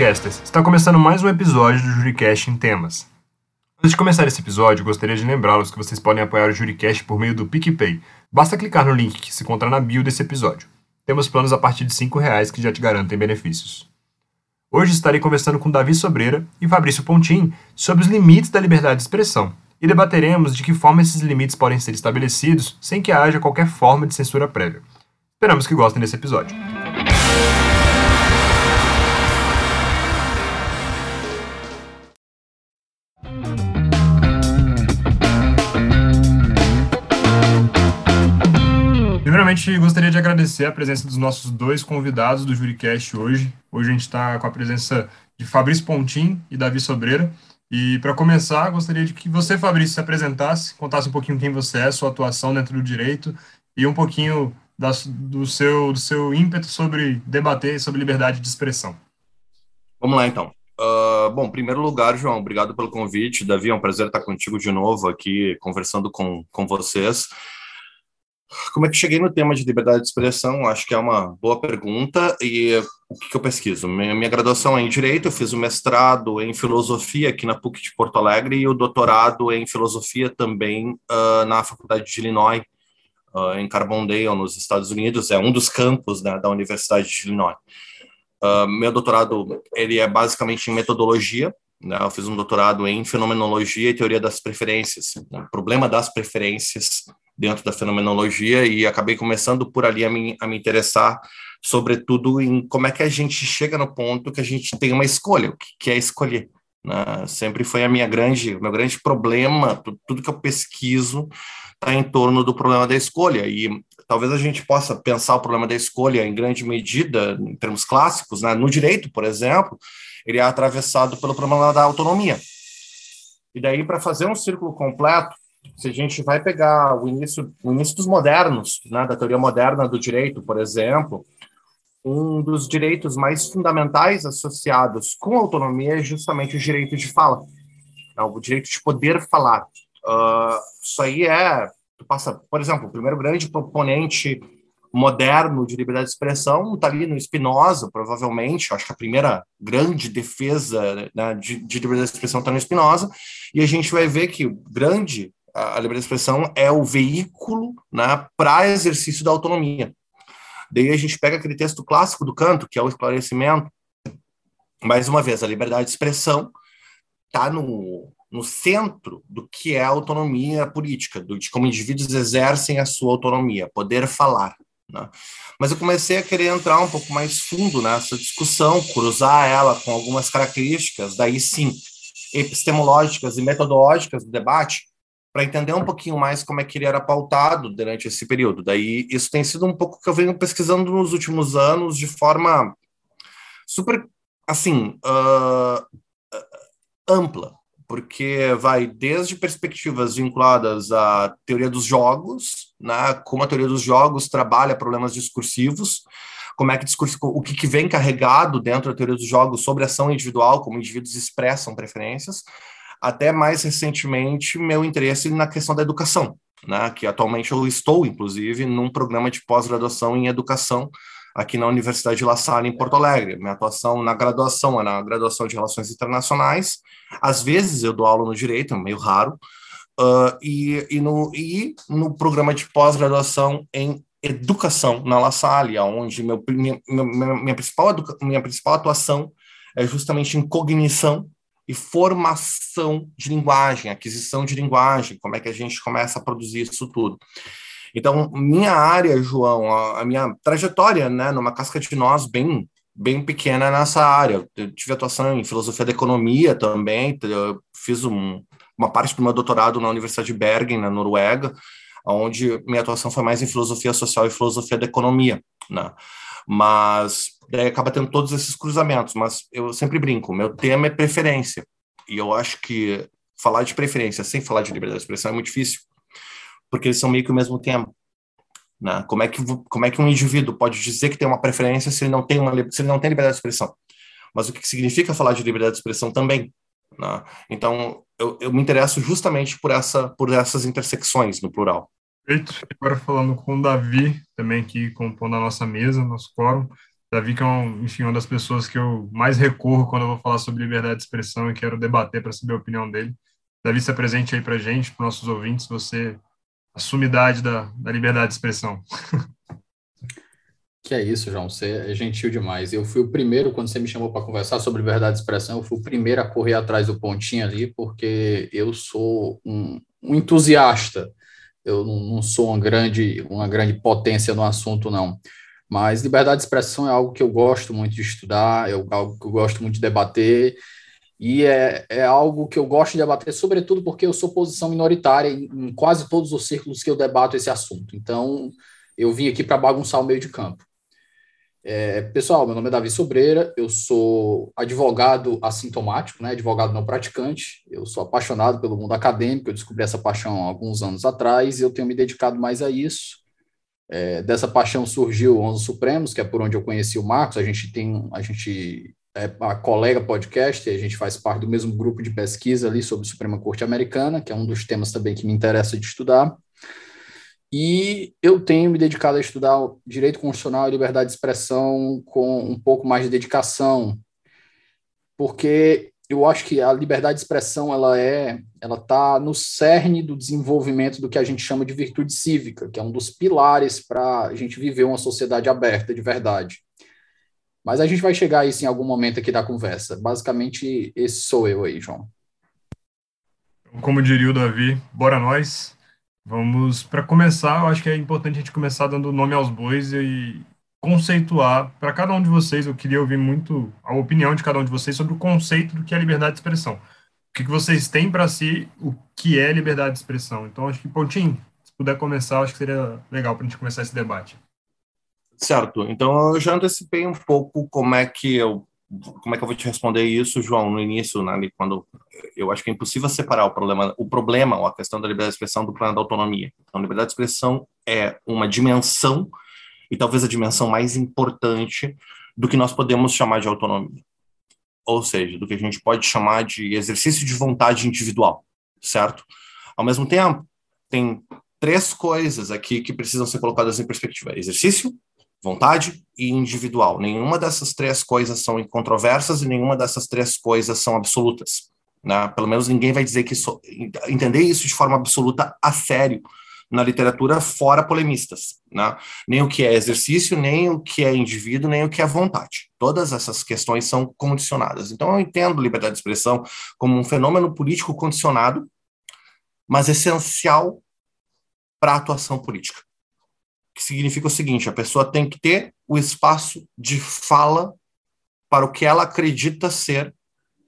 Juricasters! Está começando mais um episódio do Juricast em Temas. Antes de começar esse episódio, gostaria de lembrá-los que vocês podem apoiar o Juricast por meio do PicPay. Basta clicar no link que se encontra na bio desse episódio. Temos planos a partir de R$ reais que já te garantem benefícios. Hoje estarei conversando com Davi Sobreira e Fabrício Pontin sobre os limites da liberdade de expressão e debateremos de que forma esses limites podem ser estabelecidos sem que haja qualquer forma de censura prévia. Esperamos que gostem desse episódio. Primeiramente, gostaria de agradecer a presença dos nossos dois convidados do Juricast hoje. Hoje a gente está com a presença de Fabrício Pontin e Davi Sobreira. E para começar, gostaria de que você, Fabrício, se apresentasse, contasse um pouquinho quem você é, sua atuação dentro do direito e um pouquinho da, do, seu, do seu ímpeto sobre debater sobre liberdade de expressão. Vamos lá, então. Uh, bom, em primeiro lugar, João, obrigado pelo convite. Davi, é um prazer estar contigo de novo aqui, conversando com, com vocês. Como é que cheguei no tema de liberdade de expressão? Acho que é uma boa pergunta. E o que, eu pesquiso? Minha, minha, graduação é em Direito, eu fiz o mestrado em Filosofia aqui na PUC de Porto Alegre e o doutorado em Filosofia também uh, na Faculdade de Illinois, uh, em Carbondale, nos Estados Unidos. É um dos campos né, da Universidade de Illinois. Uh, meu doutorado ele é basicamente em metodologia, né? Eu fiz um doutorado em fenomenologia e teoria das preferências, né? problema das preferências dentro da fenomenologia e acabei começando por ali a me, a me interessar, sobretudo, em como é que a gente chega no ponto que a gente tem uma escolha, o que, que é escolher. Né? Sempre foi a minha grande, meu grande problema, tudo, tudo que eu pesquiso está em torno do problema da escolha e talvez a gente possa pensar o problema da escolha em grande medida, em termos clássicos, né? no direito, por exemplo, ele é atravessado pelo problema da autonomia. E daí, para fazer um círculo completo, se a gente vai pegar o início, o início dos modernos, né, da teoria moderna do direito, por exemplo, um dos direitos mais fundamentais associados com a autonomia é justamente o direito de fala, né, o direito de poder falar. Uh, isso aí é, passa, por exemplo, o primeiro grande proponente moderno de liberdade de expressão está ali no Spinoza, provavelmente. Acho que a primeira grande defesa né, de, de liberdade de expressão está no Spinoza. E a gente vai ver que o grande a liberdade de expressão é o veículo né, para exercício da autonomia. Daí a gente pega aquele texto clássico do Canto, que é o esclarecimento. Mais uma vez, a liberdade de expressão está no, no centro do que é a autonomia política, do, de como indivíduos exercem a sua autonomia, poder falar. Né? Mas eu comecei a querer entrar um pouco mais fundo nessa discussão, cruzar ela com algumas características, daí sim, epistemológicas e metodológicas do debate, para entender um pouquinho mais como é que ele era pautado durante esse período. Daí, isso tem sido um pouco que eu venho pesquisando nos últimos anos de forma super, assim, uh, ampla, porque vai desde perspectivas vinculadas à teoria dos jogos, né, como a teoria dos jogos trabalha problemas discursivos, como é que discurso, o que, que vem carregado dentro da teoria dos jogos sobre ação individual, como indivíduos expressam preferências, até mais recentemente meu interesse na questão da educação, né, que atualmente eu estou, inclusive, num programa de pós-graduação em educação aqui na Universidade de La Salle, em Porto Alegre. Minha atuação na graduação é na graduação de Relações Internacionais. Às vezes eu dou aula no Direito, é meio raro, uh, e, e, no, e no programa de pós-graduação em Educação na La Salle, onde meu, minha, minha, principal, minha principal atuação é justamente em cognição e formação de linguagem, aquisição de linguagem, como é que a gente começa a produzir isso tudo. Então, minha área, João, a, a minha trajetória, né, numa casca de nós bem bem pequena nessa área. Eu tive atuação em filosofia da economia também, eu fiz um, uma parte do meu doutorado na Universidade de Bergen, na Noruega, onde minha atuação foi mais em filosofia social e filosofia da economia, né? Mas daí acaba tendo todos esses cruzamentos, mas eu sempre brinco, meu tema é preferência. E eu acho que falar de preferência sem falar de liberdade de expressão é muito difícil, porque eles são meio que o mesmo tema. Né? Como, é que, como é que um indivíduo pode dizer que tem uma preferência se ele não tem, uma, se ele não tem liberdade de expressão? Mas o que significa falar de liberdade de expressão também? Né? Então, eu, eu me interesso justamente por, essa, por essas intersecções no plural. Perfeito. Agora falando com o Davi, também aqui compondo a nossa mesa, nosso quórum. Davi, que é um, enfim, uma das pessoas que eu mais recorro quando eu vou falar sobre liberdade de expressão e quero debater para saber a opinião dele. Davi, se apresente aí para gente, para nossos ouvintes, você, a sumidade da, da liberdade de expressão. Que é isso, João, você é gentil demais. Eu fui o primeiro, quando você me chamou para conversar sobre liberdade de expressão, eu fui o primeiro a correr atrás do pontinho ali, porque eu sou um, um entusiasta. Eu não, não, sou uma grande, uma grande potência no assunto, não. Mas liberdade de expressão é algo que eu gosto muito de estudar, é algo que eu gosto muito de debater, e é, é algo que eu gosto de debater, sobretudo porque eu sou posição minoritária em, em quase todos os círculos que eu debato esse assunto. Então, eu vim aqui para bagunçar o meio de campo. É, pessoal, meu nome é Davi Sobreira, eu sou advogado assintomático, né, advogado não praticante, eu sou apaixonado pelo mundo acadêmico, eu descobri essa paixão há alguns anos atrás e eu tenho me dedicado mais a isso. É, dessa paixão surgiu o Onze Supremos, que é por onde eu conheci o Marcos, a gente tem, a gente é a colega podcast, a gente faz parte do mesmo grupo de pesquisa ali sobre a Suprema Corte Americana, que é um dos temas também que me interessa de estudar. E eu tenho me dedicado a estudar direito constitucional e liberdade de expressão com um pouco mais de dedicação, porque eu acho que a liberdade de expressão ela é, ela está no cerne do desenvolvimento do que a gente chama de virtude cívica, que é um dos pilares para a gente viver uma sociedade aberta de verdade. Mas a gente vai chegar a isso em algum momento aqui da conversa. Basicamente, esse sou eu aí, João. Como diria o Davi, bora nós. Vamos, para começar, eu acho que é importante a gente começar dando nome aos bois e conceituar para cada um de vocês. Eu queria ouvir muito a opinião de cada um de vocês sobre o conceito do que é liberdade de expressão. O que, que vocês têm para si o que é liberdade de expressão? Então, acho que, Pontinho, se puder começar, acho que seria legal para a gente começar esse debate. Certo. Então, eu já antecipei um pouco como é que eu como é que eu vou te responder isso, João, no início, né, quando eu acho que é impossível separar o problema, o problema ou a questão da liberdade de expressão do plano da autonomia. Então, liberdade de expressão é uma dimensão e talvez a dimensão mais importante do que nós podemos chamar de autonomia. Ou seja, do que a gente pode chamar de exercício de vontade individual, certo? Ao mesmo tempo, tem três coisas aqui que precisam ser colocadas em perspectiva: exercício, vontade e individual. Nenhuma dessas três coisas são incontroversas e nenhuma dessas três coisas são absolutas. Né? Pelo menos ninguém vai dizer que isso, entender isso de forma absoluta a sério na literatura fora polemistas, né? Nem o que é exercício, nem o que é indivíduo, nem o que é vontade. Todas essas questões são condicionadas. Então eu entendo liberdade de expressão como um fenômeno político condicionado, mas essencial para a atuação política que significa o seguinte: a pessoa tem que ter o espaço de fala para o que ela acredita ser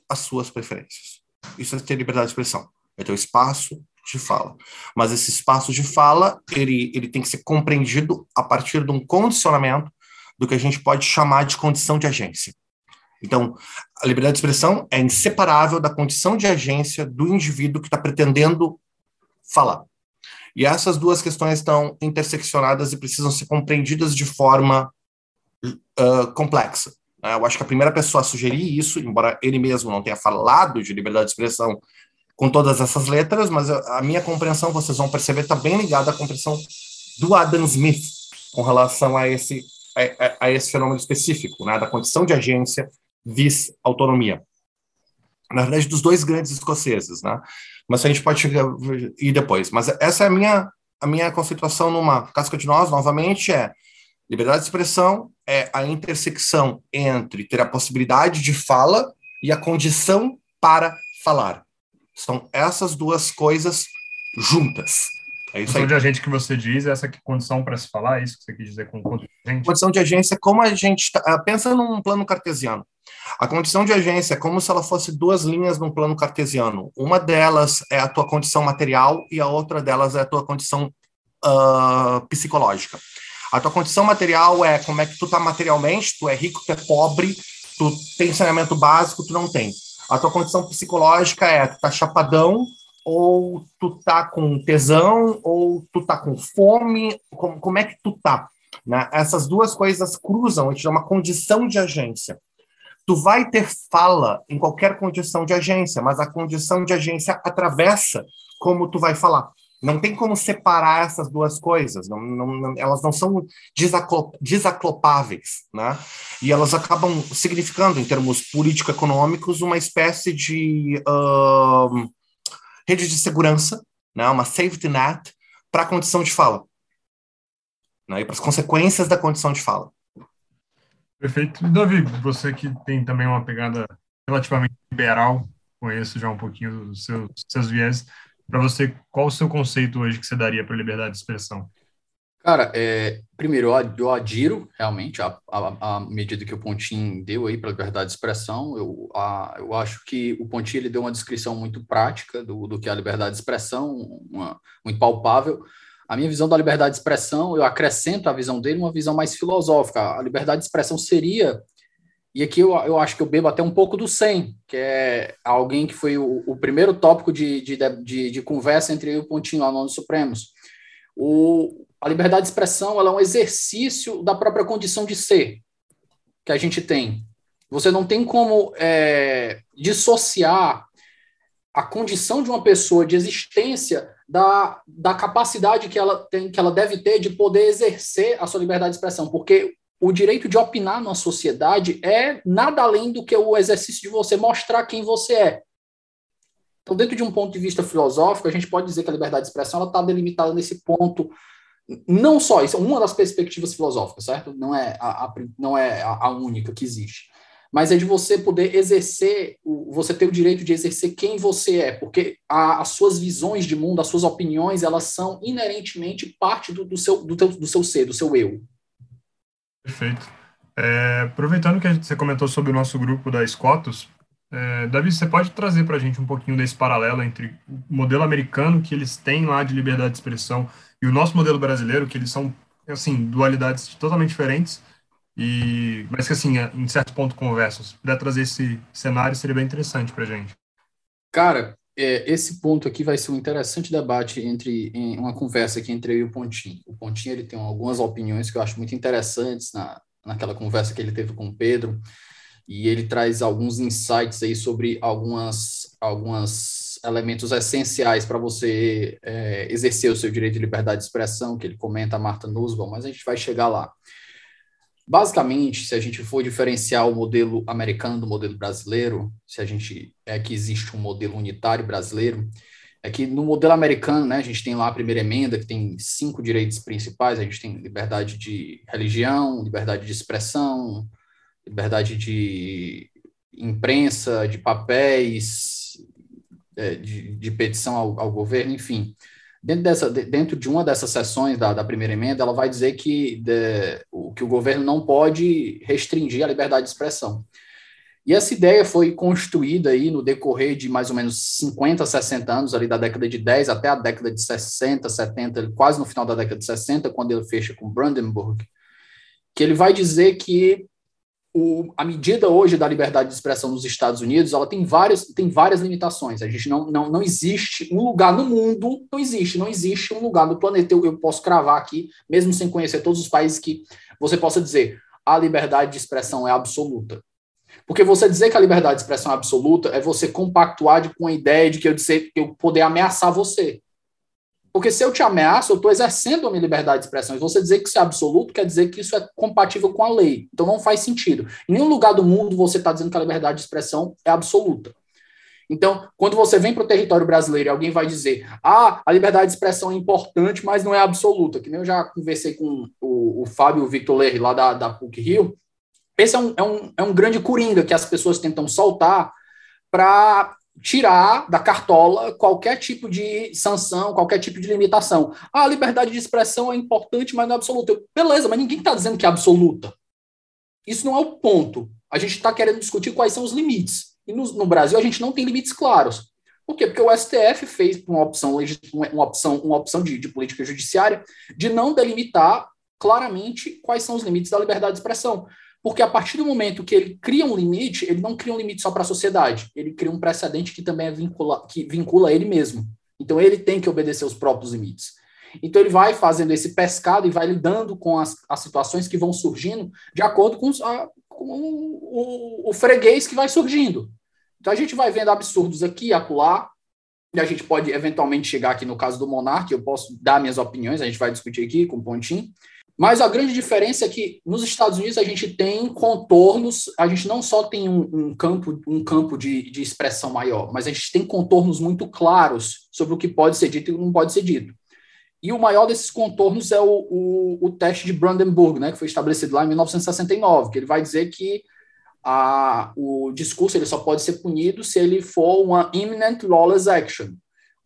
as suas preferências. Isso é ter liberdade de expressão, é ter o espaço de fala. Mas esse espaço de fala, ele, ele tem que ser compreendido a partir de um condicionamento do que a gente pode chamar de condição de agência. Então, a liberdade de expressão é inseparável da condição de agência do indivíduo que está pretendendo falar. E essas duas questões estão interseccionadas e precisam ser compreendidas de forma uh, complexa. Né? Eu acho que a primeira pessoa a sugerir isso, embora ele mesmo não tenha falado de liberdade de expressão com todas essas letras, mas a minha compreensão, vocês vão perceber, está bem ligada à compreensão do Adam Smith com relação a esse, a, a esse fenômeno específico, né? da condição de agência vis autonomia. Na verdade, dos dois grandes escoceses, né? Mas a gente pode ir depois. Mas essa é a minha, a minha conceituação numa casca de nós, novamente, é liberdade de expressão é a intersecção entre ter a possibilidade de fala e a condição para falar. São essas duas coisas juntas. É isso condição aí. de agente que você diz, essa condição para se falar, é isso que você quis dizer com condição de agente? Condição de agência, como a gente... Tá, pensa num plano cartesiano. A condição de agência é como se ela fosse duas linhas num plano cartesiano. Uma delas é a tua condição material e a outra delas é a tua condição uh, psicológica. A tua condição material é como é que tu tá materialmente, tu é rico, tu é pobre, tu tem saneamento básico, tu não tem. A tua condição psicológica é tu tá chapadão, ou tu tá com tesão, ou tu tá com fome, como, como é que tu tá? Né? Essas duas coisas cruzam, a gente chama condição de agência. Tu vai ter fala em qualquer condição de agência, mas a condição de agência atravessa como tu vai falar. Não tem como separar essas duas coisas, não, não, elas não são desaclopáveis, né? E elas acabam significando, em termos político-econômicos, uma espécie de uh, rede de segurança, né? uma safety net, para a condição de fala, né? e para as consequências da condição de fala. Perfeito. Davi, você que tem também uma pegada relativamente liberal, conheço já um pouquinho dos seus, seus viés. Para você, qual o seu conceito hoje que você daria para liberdade de expressão? Cara, é, primeiro, eu adiro realmente a, a, a, medida que o Pontin deu aí para a liberdade de expressão. Eu, a, eu acho que o Pontin ele deu uma descrição muito prática do, do que é a liberdade de expressão, uma, muito palpável. A minha visão da liberdade de expressão, eu acrescento a visão dele uma visão mais filosófica. A liberdade de expressão seria, e aqui eu, eu acho que eu bebo até um pouco do 100, que é alguém que foi o, o primeiro tópico de, de, de, de, conversa entre eu e o Pontinho lá no Supremos. O, a liberdade de expressão ela é um exercício da própria condição de ser que a gente tem. Você não tem como é, dissociar a condição de uma pessoa de existência da, da capacidade que ela tem, que ela deve ter de poder exercer a sua liberdade de expressão, porque o direito de opinar numa sociedade é nada além do que o exercício de você mostrar quem você é. Então, dentro de um ponto de vista filosófico, a gente pode dizer que a liberdade de expressão está delimitada nesse ponto. Não só isso, é uma das perspectivas filosóficas, certo? Não é a, a não é a, a única que existe mas é de você poder exercer, você ter o direito de exercer quem você é, porque a, as suas visões de mundo, as suas opiniões, elas são inerentemente parte do, do seu, do, teu, do seu ser, do seu eu. Perfeito. É, aproveitando que você comentou sobre o nosso grupo da Scotus, é, Davi, você pode trazer para a gente um pouquinho desse paralelo entre o modelo americano que eles têm lá de liberdade de expressão e o nosso modelo brasileiro, que eles são, assim, dualidades totalmente diferentes, e, mas que, assim, em certo ponto conversam. Se puder trazer esse cenário, seria bem interessante para a gente. Cara, é, esse ponto aqui vai ser um interessante debate entre em uma conversa aqui entre eu e o Pontinho. O Pontinho ele tem algumas opiniões que eu acho muito interessantes na, naquela conversa que ele teve com o Pedro, e ele traz alguns insights aí sobre algumas, algumas elementos essenciais para você é, exercer o seu direito de liberdade de expressão, que ele comenta a Marta Nussbaum, mas a gente vai chegar lá. Basicamente, se a gente for diferenciar o modelo americano do modelo brasileiro, se a gente é que existe um modelo unitário brasileiro, é que no modelo americano, né, a gente tem lá a primeira emenda, que tem cinco direitos principais, a gente tem liberdade de religião, liberdade de expressão, liberdade de imprensa, de papéis, de, de petição ao, ao governo, enfim. Dentro, dessa, dentro de uma dessas sessões da, da primeira emenda, ela vai dizer que, de, o, que o governo não pode restringir a liberdade de expressão. E essa ideia foi construída aí no decorrer de mais ou menos 50, 60 anos, ali da década de 10 até a década de 60, 70, quase no final da década de 60, quando ele fecha com Brandenburg, que ele vai dizer que o, a medida hoje da liberdade de expressão nos Estados Unidos, ela tem várias, tem várias limitações. A gente não, não, não existe um lugar no mundo, não existe, não existe um lugar no planeta, eu, eu posso cravar aqui, mesmo sem conhecer todos os países, que você possa dizer a liberdade de expressão é absoluta. Porque você dizer que a liberdade de expressão é absoluta é você compactuar com a ideia de que eu, dizer, eu poder ameaçar você. Porque se eu te ameaço, eu estou exercendo a minha liberdade de expressão. E você dizer que isso é absoluto quer dizer que isso é compatível com a lei. Então não faz sentido. Em nenhum lugar do mundo você está dizendo que a liberdade de expressão é absoluta. Então, quando você vem para o território brasileiro e alguém vai dizer, ah, a liberdade de expressão é importante, mas não é absoluta, que nem eu já conversei com o, o Fábio Victor Lerre, lá da, da PUC Rio, esse é um, é, um, é um grande coringa que as pessoas tentam soltar para tirar da cartola qualquer tipo de sanção, qualquer tipo de limitação. Ah, a liberdade de expressão é importante, mas não é absoluta. Beleza, mas ninguém está dizendo que é absoluta. Isso não é o ponto. A gente está querendo discutir quais são os limites. E no, no, Brasil a gente não tem limites claros. Por quê? Porque o STF fez uma opção, uma opção, uma opção de, de política judiciária de não delimitar claramente quais são os limites da liberdade de expressão. Porque a partir do momento que ele cria um limite, ele não cria um limite só para a sociedade, ele cria um precedente que também é vincula, que vincula ele mesmo. Então ele tem que obedecer os próprios limites. Então ele vai fazendo esse pescado e vai lidando com as, as situações que vão surgindo de acordo com, a, com o, o, o freguês que vai surgindo. Então a gente vai vendo absurdos aqui acolá, e a gente pode eventualmente chegar aqui no caso do Monark, eu posso dar minhas opiniões, a gente vai discutir aqui com o Pontinho. Mas a grande diferença é que nos Estados Unidos a gente tem contornos, a gente não só tem um, um campo, um campo de, de, expressão maior, mas a gente tem contornos muito claros sobre o que pode ser dito e não pode ser dito. E o maior desses contornos é o, o, o teste de Brandenburg, né, que foi estabelecido lá em 1969, que ele vai dizer que a, o discurso ele só pode ser punido se ele for uma imminent lawless action,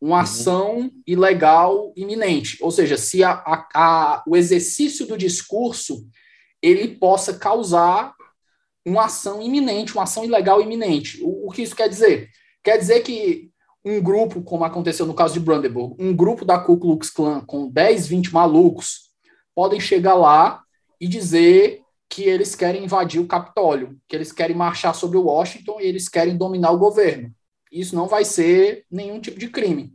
uma uhum. ação ilegal iminente. Ou seja, se a, a, a, o exercício do discurso ele possa causar uma ação iminente, uma ação ilegal iminente. O, o, que isso quer dizer? Quer dizer que um grupo, como aconteceu no caso de Brandenburg, um grupo da Ku Klux Klan com 10, 20 malucos podem chegar lá e dizer que eles querem invadir o Capitólio, que eles querem marchar sobre Washington e eles querem dominar o governo. Isso não vai ser nenhum tipo de crime.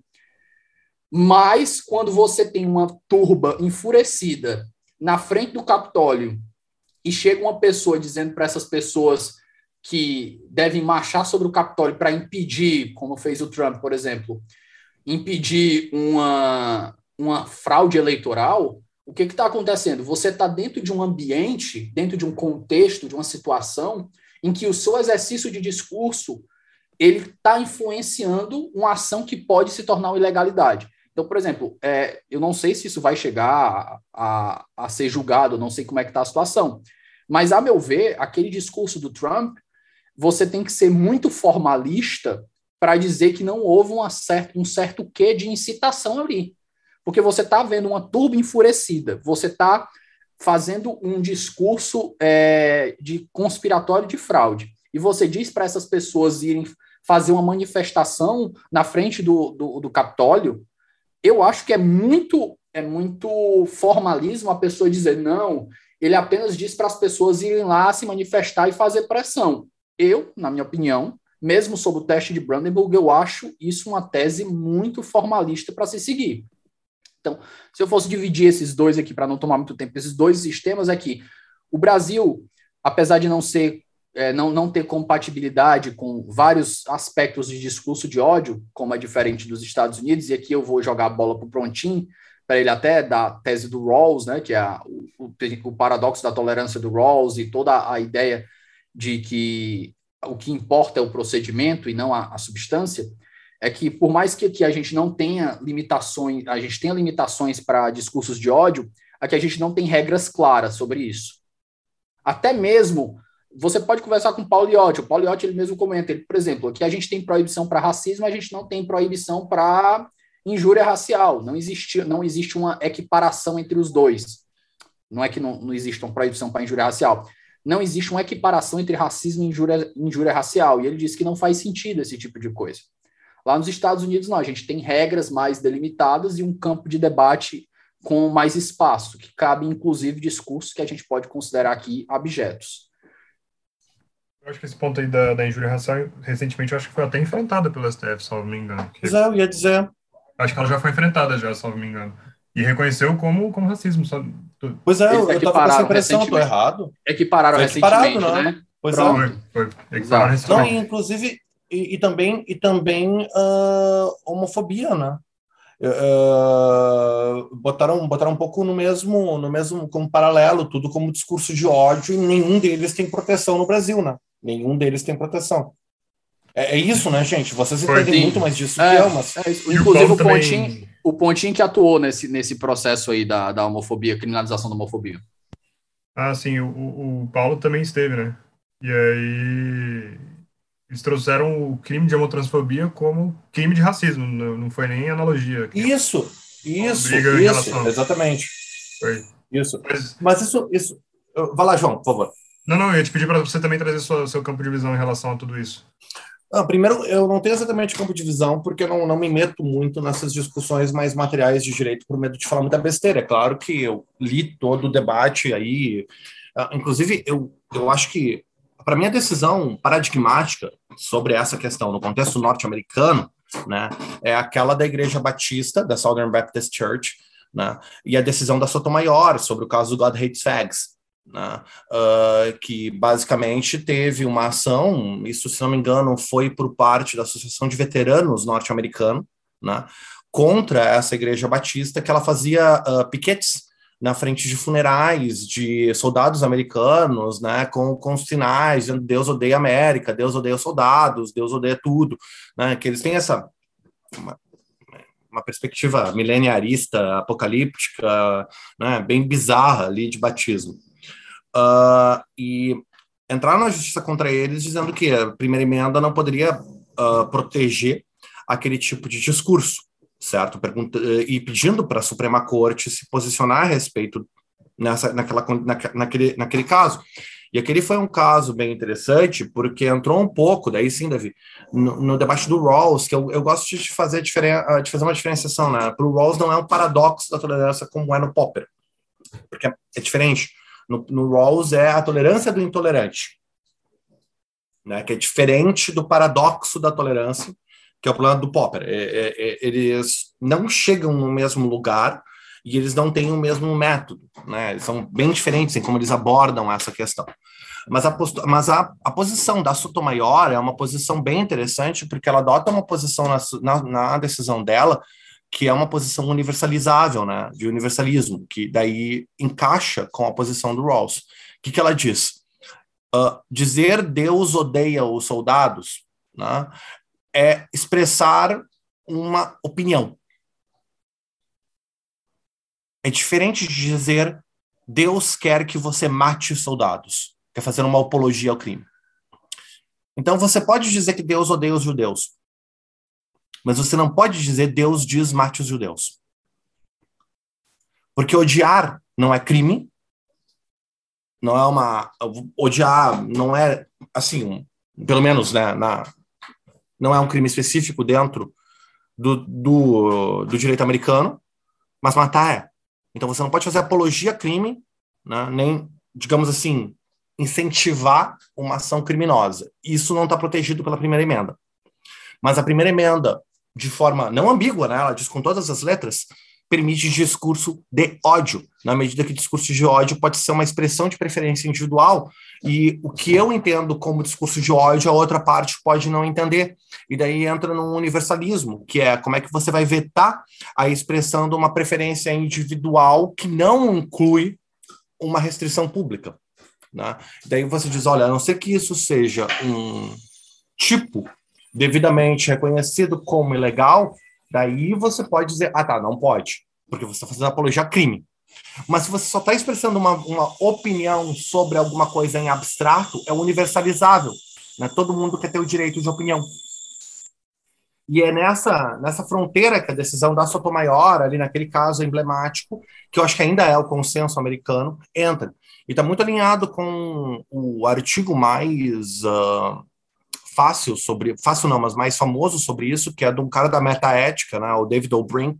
Mas quando você tem uma turba enfurecida na frente do Capitólio e chega uma pessoa dizendo para essas pessoas que devem marchar sobre o Capitólio para impedir, como fez o Trump, por exemplo, impedir uma, uma fraude eleitoral, o que está acontecendo? Você está dentro de um ambiente, dentro de um contexto, de uma situação em que o seu exercício de discurso ele está influenciando uma ação que pode se tornar uma ilegalidade. Então, por exemplo, é, eu não sei se isso vai chegar a, a, ser julgado, não sei como é que está a situação, mas, a meu ver, aquele discurso do Trump, você tem que ser muito formalista para dizer que não houve uma certa, um certo quê de incitação ali. Porque você está vendo uma turba enfurecida, você está fazendo um discurso é, de conspiratório de fraude, e você diz para essas pessoas irem fazer uma manifestação na frente do, do, do Capitólio, eu acho que é muito é muito formalismo a pessoa dizer não, ele apenas diz para as pessoas irem lá se manifestar e fazer pressão. Eu, na minha opinião, mesmo sob o teste de Brandenburg, eu acho isso uma tese muito formalista para se seguir. Então, se eu fosse dividir esses dois aqui, para não tomar muito tempo, esses dois sistemas aqui, o Brasil, apesar de não ser é, não, não ter compatibilidade com vários aspectos de discurso de ódio, como é diferente dos Estados Unidos, e aqui eu vou jogar a bola para o Prontinho, para ele até dar a tese do Rawls, né, que é a, o, o, paradoxo da tolerância do Rawls e toda a ideia de que o que importa é o procedimento e não a, a substância é que por mais que aqui a gente não tenha limitações, a gente tenha limitações para discursos de ódio, aqui a gente não tem regras claras sobre isso. Até mesmo você pode conversar com o Paulo Iotti, o Paulo Iotti ele mesmo comenta, ele, por exemplo, aqui a gente tem proibição para racismo, a gente não tem proibição para injúria racial, não existe, não existe uma equiparação entre os dois. Não é que não, não existe uma proibição para injúria racial, não existe uma equiparação entre racismo e injúria, injúria racial, e ele diz que não faz sentido esse tipo de coisa. Lá nos Estados Unidos, não, a gente tem regras mais delimitadas e um campo de debate com mais espaço, que cabe, inclusive, discursos que a gente pode considerar aqui abjetos. Eu acho que esse ponto aí da, da injúria racial, recentemente, eu acho que foi até enfrentada pelo STF, salvo me engano. Pois é, eu ia dizer. Acho que ela já foi enfrentada, já, salvo me engano. E reconheceu como, como racismo. Só... Pois é, eu, eu tava com essa impressão, tô errado. É que pararam recentemente, não. né? Pois é. Foi, foi. É não, inclusive, e, e também, e também uh, homofobia, né? Uh, botaram, botaram um pouco no mesmo, no mesmo como paralelo, tudo como discurso de ódio, e nenhum deles tem proteção no Brasil, né? Nenhum deles tem proteção. É, é isso, né, gente? Vocês entendem muito mais disso é, que eu, mas. É Inclusive, o, o Pontinho, também... o Pontinho que atuou nesse, nesse processo aí da, da homofobia, criminalização da homofobia. Ah, sim, o, o Paulo também esteve, né? E aí eles trouxeram o crime de homotransfobia como crime de racismo, não, foi nem analogia. Isso, isso, isso, exatamente. Foi. Isso. Mas, Mas isso, isso. Vai lá, João, por favor. Não, não, eu ia te pedir para você também trazer sua, seu campo de visão em relação a tudo isso. Ah, primeiro, eu não tenho exatamente campo de visão, porque eu não, não me meto muito nessas discussões mais materiais de direito por medo de falar muita besteira. É claro que eu li todo o debate aí, uh, inclusive eu, eu acho que para mim, a decisão paradigmática sobre essa questão no contexto norte-americano né, é aquela da Igreja Batista, da Southern Baptist Church, né, e a decisão da Sotomayor sobre o caso do God Hates Fags, né, uh, que basicamente teve uma ação, isso, se não me engano, foi por parte da Associação de Veteranos norte-americano, né, contra essa igreja batista, que ela fazia uh, piquetes na frente de funerais de soldados americanos, né, com, com sinais Deus odeia a América, Deus odeia os soldados, Deus odeia tudo, né, que eles têm essa uma, uma perspectiva mileniarista, apocalíptica, né, bem bizarra ali de batismo. Uh, e entrar na justiça contra eles dizendo que a primeira emenda não poderia uh, proteger aquele tipo de discurso certo? Pergunta, e pedindo para a Suprema Corte se posicionar a respeito nessa, naquela, naquele, naquele caso. E aquele foi um caso bem interessante, porque entrou um pouco, daí sim, Davi, no, no debate do Rawls, que eu, eu gosto de fazer, diferen, de fazer uma diferenciação, né? Para o Rawls não é um paradoxo da tolerância como é no Popper, porque é, é diferente. No, no Rawls é a tolerância do intolerante, né? que é diferente do paradoxo da tolerância, que é o problema do Popper. É, é, é, eles não chegam no mesmo lugar e eles não têm o mesmo método, né? Eles são bem diferentes em como eles abordam essa questão. Mas a, mas a, a posição da Sotomayor é uma posição bem interessante, porque ela adota uma posição na, na, na decisão dela que é uma posição universalizável, né, de universalismo, que daí encaixa com a posição do Rawls. O que, que ela diz? Uh, dizer Deus odeia os soldados né, é expressar uma opinião. É diferente de dizer Deus quer que você mate os soldados, quer fazer uma apologia ao crime. Então você pode dizer que Deus odeia os judeus, mas você não pode dizer Deus diz mate os judeus. Porque odiar não é crime, não é uma odiar não é assim, pelo menos né, na não é um crime específico dentro do, do, do direito americano, mas matar é. Então você não pode fazer apologia a crime, né, nem, digamos assim, incentivar uma ação criminosa. Isso não está protegido pela primeira emenda. Mas a primeira emenda, de forma não ambígua, né, ela diz com todas as letras, permite discurso de ódio, na medida que discurso de ódio pode ser uma expressão de preferência individual, e o que eu entendo como discurso de ódio, a outra parte pode não entender. E daí entra no universalismo, que é como é que você vai vetar a expressão de uma preferência individual que não inclui uma restrição pública. Né? Daí você diz: olha, a não ser que isso seja um tipo devidamente reconhecido como ilegal, Daí você pode dizer, ah tá, não pode, porque você está fazendo apologia a crime. Mas se você só está expressando uma, uma opinião sobre alguma coisa em abstrato, é universalizável. Né? Todo mundo quer ter o direito de opinião. E é nessa, nessa fronteira que a decisão da Sotomayor, ali naquele caso emblemático, que eu acho que ainda é o consenso americano, entra. E está muito alinhado com o artigo mais uh, fácil sobre, fácil não, mas mais famoso sobre isso, que é de um cara da metaética, né, o David O'Brink,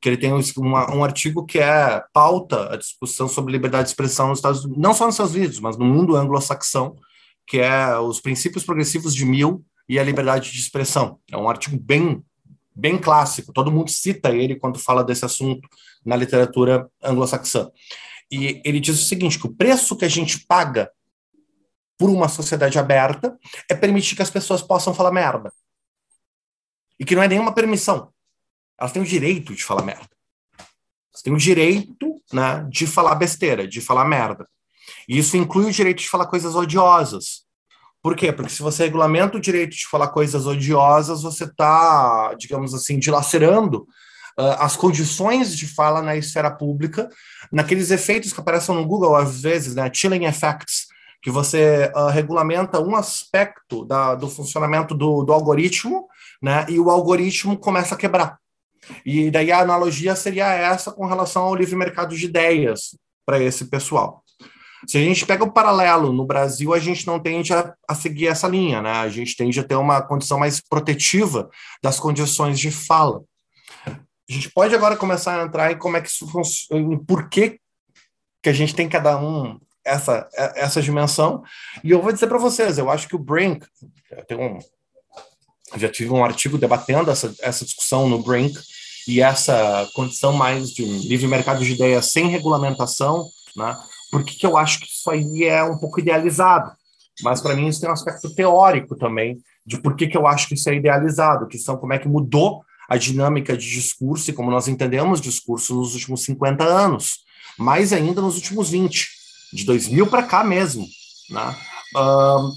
que ele tem um artigo que é pauta a discussão sobre liberdade de expressão nos Estados Unidos, não só nos Estados Unidos, mas no mundo anglo-saxão, que é os princípios progressivos de Mill e a liberdade de expressão. É um artigo bem bem clássico, todo mundo cita ele quando fala desse assunto na literatura anglo-saxã. E ele diz o seguinte, que o preço que a gente paga por uma sociedade aberta é permitir que as pessoas possam falar merda. E que não é nenhuma permissão. Elas têm o direito de falar merda. Elas têm o direito né, de falar besteira, de falar merda. E isso inclui o direito de falar coisas odiosas. Por quê? Porque se você regulamenta o direito de falar coisas odiosas, você está, digamos assim, dilacerando uh, as condições de fala na esfera pública, naqueles efeitos que aparecem no Google às vezes, né, chilling effects, que você uh, regulamenta um aspecto da, do funcionamento do, do algoritmo, né, e o algoritmo começa a quebrar. E daí a analogia seria essa com relação ao livre mercado de ideias para esse pessoal. Se a gente pega o paralelo, no Brasil a gente não tende a, a, seguir essa linha, né? A gente tende a ter uma condição mais protetiva das condições de fala. A gente pode agora começar a entrar em como é que isso funciona, em por que, que a gente tem cada um essa, essa dimensão. E eu vou dizer para vocês, eu acho que o Brink, eu um, já tive um artigo debatendo essa, essa discussão no Brink, e essa condição mais de um livre mercado de ideias sem regulamentação, né? Por que, eu acho que isso aí é um pouco idealizado? Mas para mim isso tem um aspecto teórico também de por que, que eu acho que isso é idealizado, que são como é que mudou a dinâmica de discurso e como nós entendemos discurso nos últimos 50 anos, mais ainda nos últimos 20, de 2000 para cá mesmo, né? Uh,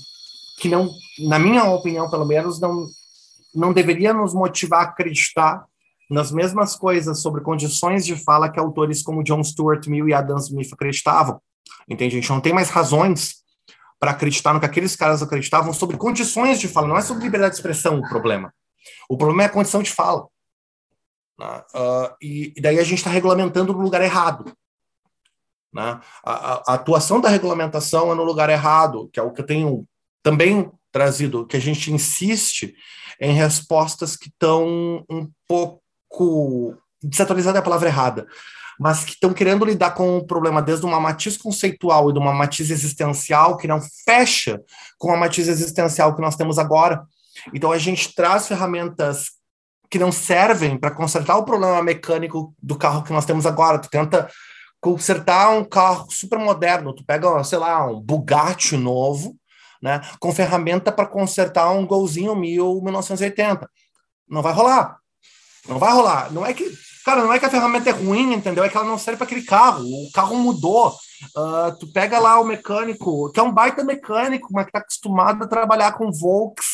que não, na minha opinião, pelo menos, não, não deveria nos motivar a acreditar nas mesmas coisas sobre condições de fala que autores como John Stuart Mill e Adam Smith acreditavam. Entende? A gente não tem mais razões para acreditar no que aqueles caras acreditavam sobre condições de fala, não é sobre liberdade de expressão o problema. O problema é a condição de fala. Uh, e, e, daí a gente está regulamentando no lugar errado. Né? A, a, atuação da regulamentação é no lugar errado, que é o que eu tenho também trazido, que a gente insiste em respostas que estão um pouco desatualizada é a palavra errada, mas que estão querendo lidar com o problema desde uma matiz conceitual e de uma matiz existencial que não fecha com a matiz existencial que nós temos agora. Então a gente traz ferramentas que não servem para consertar o problema mecânico do carro que nós temos agora. Tu tenta consertar um carro super moderno, tu pega, sei lá, um Bugatti novo, né, com ferramenta para consertar um Golzinho 1000 1980. Não vai rolar. Não vai rolar. Não é que Cara, não é que a ferramenta é ruim, entendeu? É que ela não serve para aquele carro. O carro mudou. Uh, tu pega lá o mecânico, que é um baita mecânico, mas que tá acostumado a trabalhar com Volks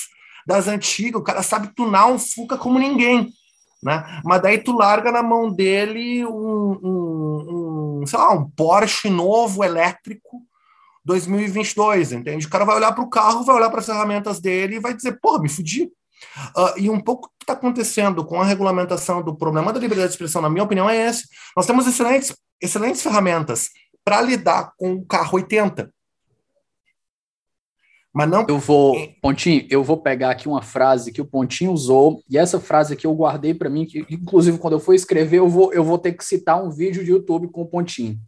das antigas. O cara sabe tunar um Fuca como ninguém. Né? Mas daí tu larga na mão dele um, um, um sei lá, um Porsche novo elétrico 2022, entende? O cara vai olhar para o carro, vai olhar para as ferramentas dele e vai dizer, porra, me fudi. Uh, e um pouco o que está acontecendo com a regulamentação do problema da liberdade de expressão, na minha opinião, é esse. Nós temos excelentes, excelentes ferramentas para lidar com o carro 80. Mas não. Eu vou, Pontinho, eu vou pegar aqui uma frase que o Pontinho usou, e essa frase aqui eu guardei para mim, que inclusive quando eu for escrever, eu vou, eu vou ter que citar um vídeo de YouTube com o Pontinho.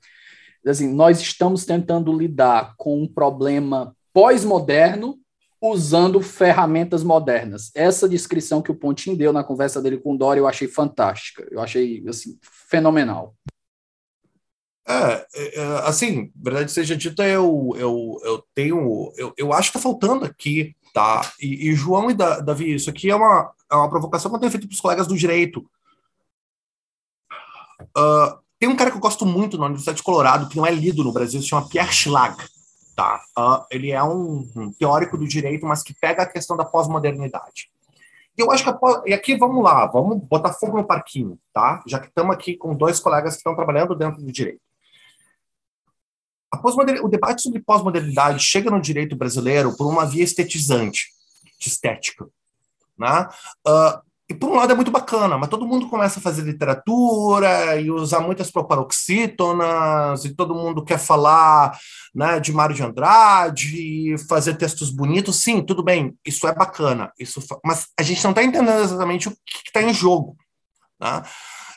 Assim, nós estamos tentando lidar com um problema pós-moderno usando ferramentas modernas. Essa descrição que o Pontinho deu na conversa dele com o Dória eu achei fantástica. Eu achei, assim, fenomenal. É, é, é assim, verdade seja dita, eu, eu, eu tenho, eu, eu acho que está faltando aqui, tá? E, e, João e Davi, isso aqui é uma, é uma provocação que eu tenho feito para os colegas do direito. Uh, tem um cara que eu gosto muito na Universidade de Colorado, que não é lido no Brasil, se chama Pierre Schlag. Tá? Uh, ele é um, um, teórico do direito, mas que pega a questão da pós-modernidade. E eu acho que a, e aqui vamos lá, vamos botar fogo no parquinho, tá? Já que estamos aqui com dois colegas que estão trabalhando dentro do direito. O debate sobre pós-modernidade chega no direito brasileiro por uma via estetizante, de estética. Né? Uh, e por um lado é muito bacana, mas todo mundo começa a fazer literatura e usar muitas proparoxítonas, e todo mundo quer falar né, de Mário de Andrade, fazer textos bonitos. Sim, tudo bem, isso é bacana, isso, mas a gente não está entendendo exatamente o que está em jogo. Né?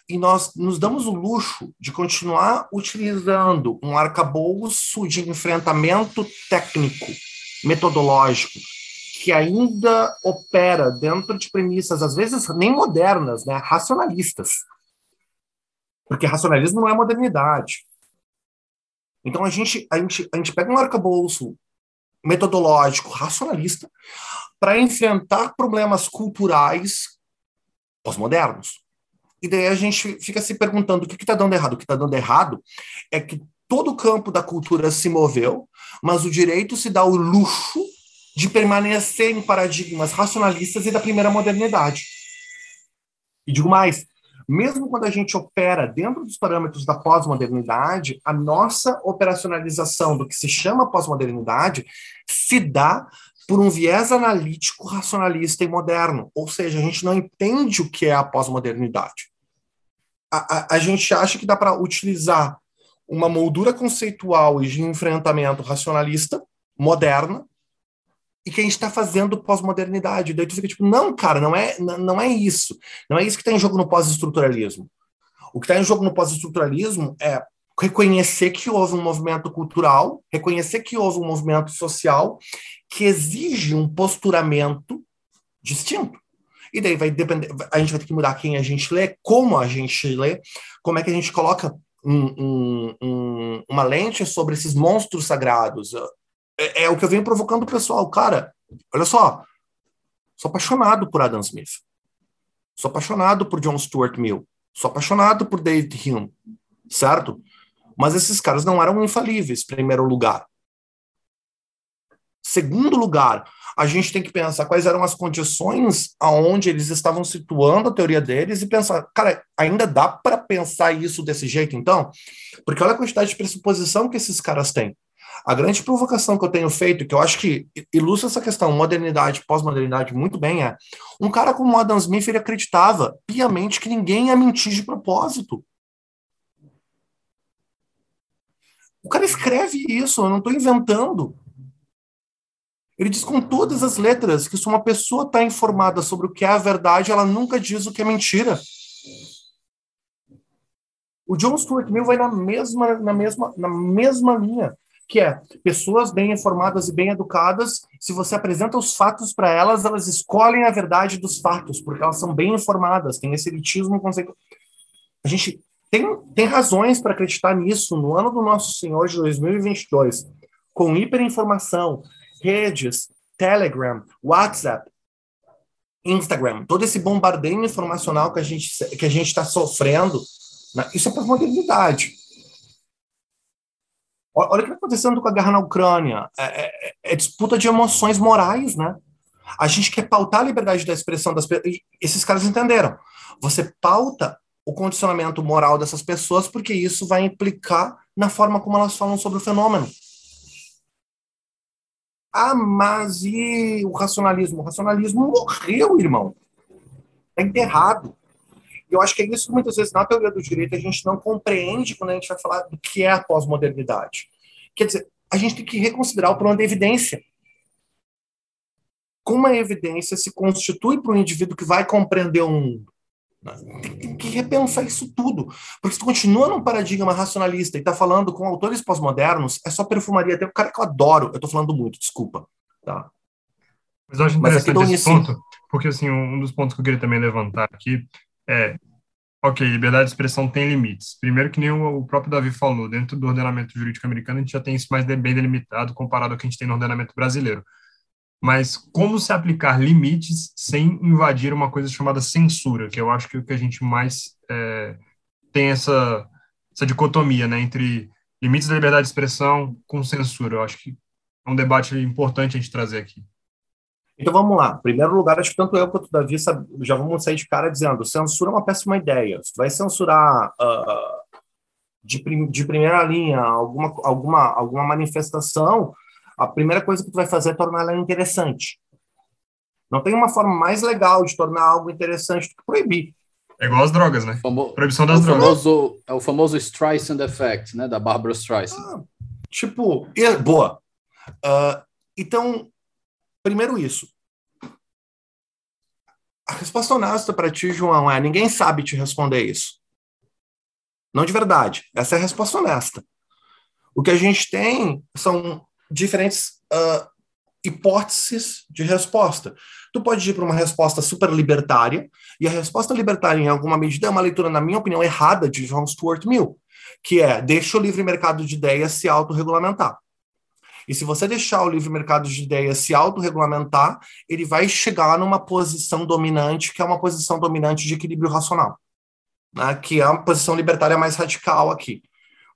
E nós nos damos o luxo de continuar utilizando um arcabouço de enfrentamento técnico, metodológico, que ainda opera dentro de premissas, às vezes nem modernas, né, racionalistas. Porque racionalismo não é modernidade. Então a gente, a gente, a gente pega um arcabouço metodológico, racionalista, para enfrentar problemas culturais pós-modernos. E daí a gente fica se perguntando o que está dando errado. O que está dando errado é que todo o campo da cultura se moveu, mas o direito se dá o luxo de permanecer em paradigmas racionalistas e da primeira modernidade. E digo mais, mesmo quando a gente opera dentro dos parâmetros da pós-modernidade, a nossa operacionalização do que se chama pós-modernidade se dá por um viés analítico, racionalista e moderno. Ou seja, a gente não entende o que é a pós-modernidade. A, a, a gente acha que dá para utilizar uma moldura conceitual e de enfrentamento racionalista, moderna, e que a gente está fazendo pós-modernidade. Daí tu fica tipo, não, cara, não é, não é isso. Não é isso que está em jogo no pós-estruturalismo. O que está em jogo no pós-estruturalismo é reconhecer que houve um movimento cultural, reconhecer que houve um movimento social que exige um posturamento distinto. E daí vai depender, a gente vai ter que mudar quem a gente lê, como a gente lê, como é que a gente coloca um, um, um, uma lente sobre esses monstros sagrados é, é, o que eu venho provocando o pessoal. Cara, olha só, sou apaixonado por Adam Smith. Sou apaixonado por John Stuart Mill. Sou apaixonado por David Hume, certo? Mas esses caras não eram infalíveis, primeiro lugar. Segundo lugar, a gente tem que pensar quais eram as condições aonde eles estavam situando a teoria deles e pensar, cara, ainda dá para pensar isso desse jeito então? Porque olha a quantidade de pressuposição que esses caras têm. A grande provocação que eu tenho feito, que eu acho que ilustra essa questão, modernidade, pós-modernidade, muito bem, é um cara como Adam Smith, ele acreditava piamente que ninguém ia mentir de propósito. O cara escreve isso, eu não estou inventando. Ele diz com todas as letras que se uma pessoa está informada sobre o que é a verdade, ela nunca diz o que é mentira. O John Stuart Mill vai na mesma, na mesma, na mesma linha, que é pessoas bem informadas e bem educadas. Se você apresenta os fatos para elas, elas escolhem a verdade dos fatos, porque elas são bem informadas. Tem esse elitismo conceito. A gente tem, tem razões para acreditar nisso no ano do Nosso Senhor de 2022, com hiperinformação, redes, Telegram, WhatsApp, Instagram, todo esse bombardeio informacional que a gente que a gente está sofrendo, né? isso é pós-modernidade. Olha o que está acontecendo com a guerra na Ucrânia. É, é, é, disputa de emoções morais, né? A gente quer pautar a liberdade da expressão das pessoas. Esses caras entenderam. Você pauta o condicionamento moral dessas pessoas porque isso vai implicar na forma como elas falam sobre o fenômeno. Ah, mas e o racionalismo? O racionalismo morreu, irmão. Está enterrado. Eu acho que é isso que muitas vezes na teoria do direito a gente não compreende quando a gente vai falar do que é a pós-modernidade. Quer dizer, a gente tem que reconsiderar o plano da evidência. Como a evidência se constitui para um indivíduo que vai compreender o mundo? Tem que repensar isso tudo. Porque se tu continua num paradigma racionalista e está falando com autores pós-modernos, é só perfumaria. Tem um cara que eu adoro, eu estou falando muito, desculpa. Tá? Mas eu acho interessante esse ponto, porque assim, um dos pontos que eu queria também levantar aqui é, ok, liberdade de expressão tem limites. Primeiro que nem o próprio Davi falou, dentro do ordenamento jurídico americano a gente já tem isso mais bem delimitado comparado ao que a gente tem no ordenamento brasileiro mas como se aplicar limites sem invadir uma coisa chamada censura, que eu acho que é o que a gente mais é, tem essa, essa dicotomia né, entre limites da liberdade de expressão com censura. Eu acho que é um debate importante a gente trazer aqui. Então vamos lá. Em primeiro lugar, acho que tanto eu quanto o Davi já vamos sair de cara dizendo censura é uma péssima ideia. Se vai censurar uh, de, prim de primeira linha alguma, alguma, alguma manifestação, a primeira coisa que tu vai fazer é tornar ela interessante. Não tem uma forma mais legal de tornar algo interessante do que proibir. É igual as drogas, né? Famo... Proibição das é drogas. Famoso, é o famoso Streisand Effect, né? Da Barbara Streisand. Ah, tipo, boa. Uh, então, primeiro isso. A resposta honesta para ti, João, é: ninguém sabe te responder isso. Não de verdade. Essa é a resposta honesta. O que a gente tem são diferentes uh, hipóteses de resposta. Tu pode ir para uma resposta super libertária, e a resposta libertária, em alguma medida, é uma leitura, na minha opinião, errada de John Stuart Mill, que é deixa o livre mercado de ideias se autorregulamentar. E se você deixar o livre mercado de ideias se autorregulamentar, ele vai chegar numa posição dominante, que é uma posição dominante de equilíbrio racional, né? que é a posição libertária mais radical aqui.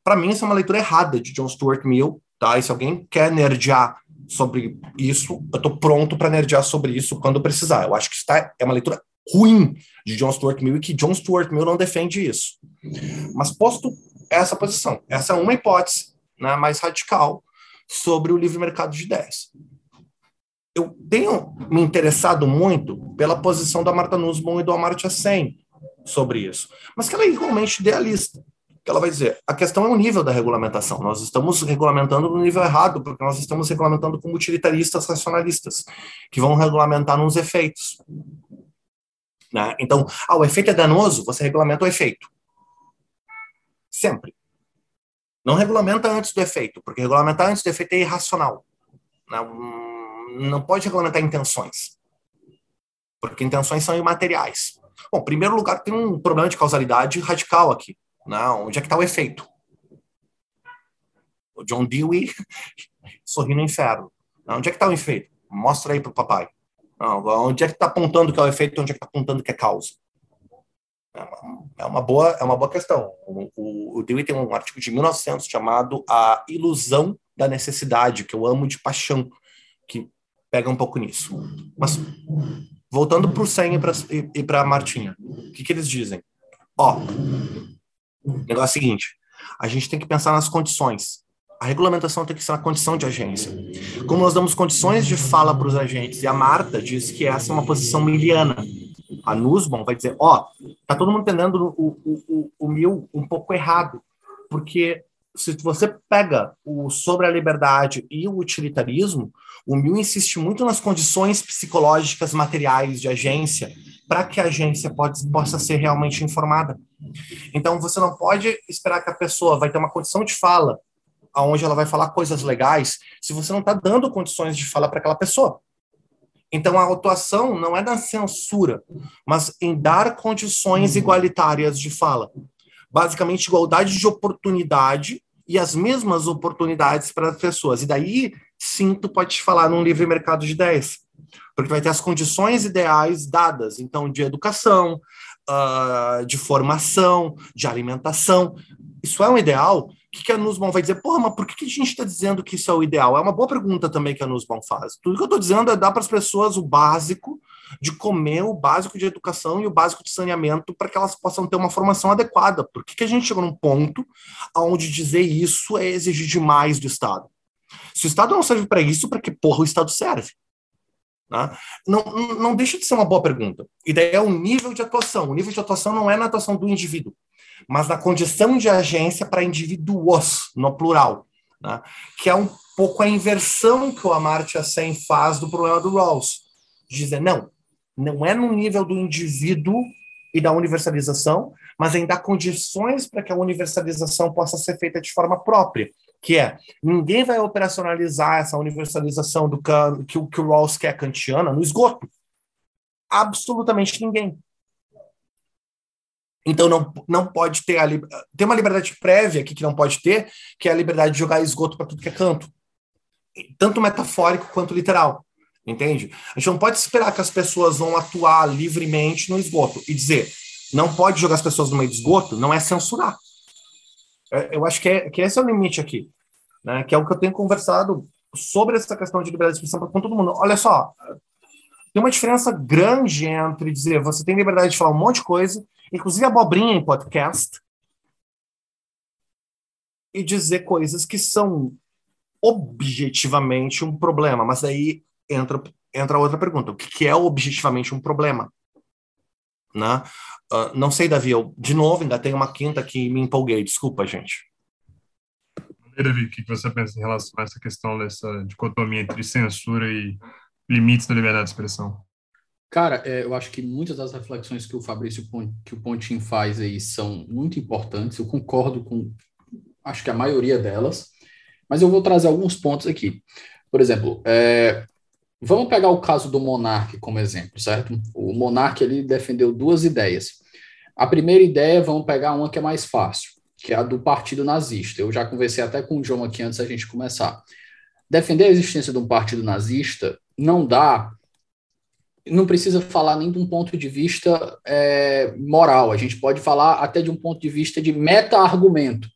Para mim, isso é uma leitura errada de John Stuart Mill, tá? E se alguém quer nerdear sobre isso, eu estou pronto para nerdear sobre isso quando precisar. Eu acho que está é uma leitura ruim de John Stuart Mill e que John Stuart Mill não defende isso. Mas posto essa posição, essa é uma hipótese né, mais radical sobre o livre mercado de ideias. Eu tenho me interessado muito pela posição da Marta Nussbaum e do Amartya Sen sobre isso, mas que ela é igualmente idealista que ela vai dizer, a questão é o nível da regulamentação. Nós estamos regulamentando no nível errado, porque nós estamos regulamentando como utilitaristas racionalistas, que vão regulamentar nos efeitos. Né? Então, ah, o efeito é danoso, você regulamenta o efeito. Sempre. Não regulamenta antes do efeito, porque regulamentar antes do efeito é irracional. Não, né? não pode regulamentar intenções, porque intenções são imateriais. Bom, em primeiro lugar, tem um problema de causalidade radical aqui. Não, onde é que está o efeito? O John Dewey sorri no inferno. Não, onde é que está o efeito? Mostra aí para o papai. Não, onde é que está apontando que é o efeito onde é que está apontando que é causa? É uma boa, é uma boa questão. O, o Dewey tem um artigo de 1900 chamado A Ilusão da Necessidade, que eu amo de paixão, que pega um pouco nisso. Mas, voltando para o Sen e para a Martinha, o que, que eles dizem? Ó, o negócio é o seguinte, a gente tem que pensar nas condições. A regulamentação tem que ser na condição de agência. Como nós damos condições de fala para os agentes, e a Marta diz que essa é uma posição miliana, a Nussbaum vai dizer, ó, oh, tá todo mundo entendendo o, o, o, o mil um pouco errado, porque se você pega o sobre a liberdade e o utilitarismo, o Mill insiste muito nas condições psicológicas materiais de agência para que a agência pode, possa ser realmente informada. Então você não pode esperar que a pessoa vai ter uma condição de fala aonde ela vai falar coisas legais se você não está dando condições de fala para aquela pessoa. Então, a atuação não é na censura, mas em dar condições igualitárias de fala. Basicamente, igualdade de oportunidade e as mesmas oportunidades para as pessoas. E daí, sim, tu pode falar num livre mercado de ideias, porque vai ter as condições ideais dadas, então, de educação, uh, de formação, de alimentação. Isso é um ideal que, que a Nussbaum vai dizer? Porra, mas por que, que a gente está dizendo que isso é o ideal? É uma boa pergunta também que a Nussbaum faz. Tudo que eu estou dizendo é dar para as pessoas o básico de comer, o básico de educação e o básico de saneamento para que elas possam ter uma formação adequada. Por que, que a gente chegou num ponto onde dizer isso é exigir demais do Estado? Se o Estado não serve para isso, para que porra o Estado serve? Né? Não, não deixa de ser uma boa pergunta. E daí é o nível de atuação. O nível de atuação não é na atuação do indivíduo mas na condição de agência para indivíduos, no plural, né? que é um pouco a inversão que o Amartya Sen faz do problema do Rawls. Dizer, não, não é no nível do indivíduo e da universalização, mas em dar condições para que a universalização possa ser feita de forma própria, que é, ninguém vai operacionalizar essa universalização do que, que o Rawls quer kantiana no esgoto. Absolutamente ninguém. Então não, não pode ter a tem uma liberdade prévia aqui que não pode ter, que é a liberdade de jogar esgoto para tudo que é canto, tanto metafórico quanto literal, entende? A gente não pode esperar que as pessoas vão atuar livremente no esgoto e dizer não pode jogar as pessoas no meio do esgoto, não é censurar. É, eu acho que, é, que esse é o limite aqui, né? Que é o que eu tenho conversado sobre essa questão de liberdade de expressão com todo mundo. Olha só, tem uma diferença grande entre dizer você tem liberdade de falar um monte de coisa inclusive abobrinha em podcast, e dizer coisas que são objetivamente um problema. Mas aí entra, entra outra pergunta: o que é objetivamente um problema? Né? Uh, não sei, Davi, eu, de novo, ainda tenho uma quinta que me empolguei, desculpa, gente. E Davi, o que você pensa em relação a essa questão dessa dicotomia entre censura e limites da liberdade de expressão? Cara, é, eu acho que muitas das reflexões que o Fabrício que o Pontin faz aí são muito importantes. Eu concordo com, acho que a maioria delas, mas eu vou trazer alguns pontos aqui. Por exemplo, é, vamos pegar o caso do Monarque como exemplo, certo? O Monarque ele defendeu duas ideias. A primeira ideia, vamos pegar uma que é mais fácil, que é a do partido nazista. Eu já conversei até com o João aqui antes da gente começar. Defender a existência de um partido nazista não dá não precisa falar nem de um ponto de vista é, moral, a gente pode falar até de um ponto de vista de meta-argumento.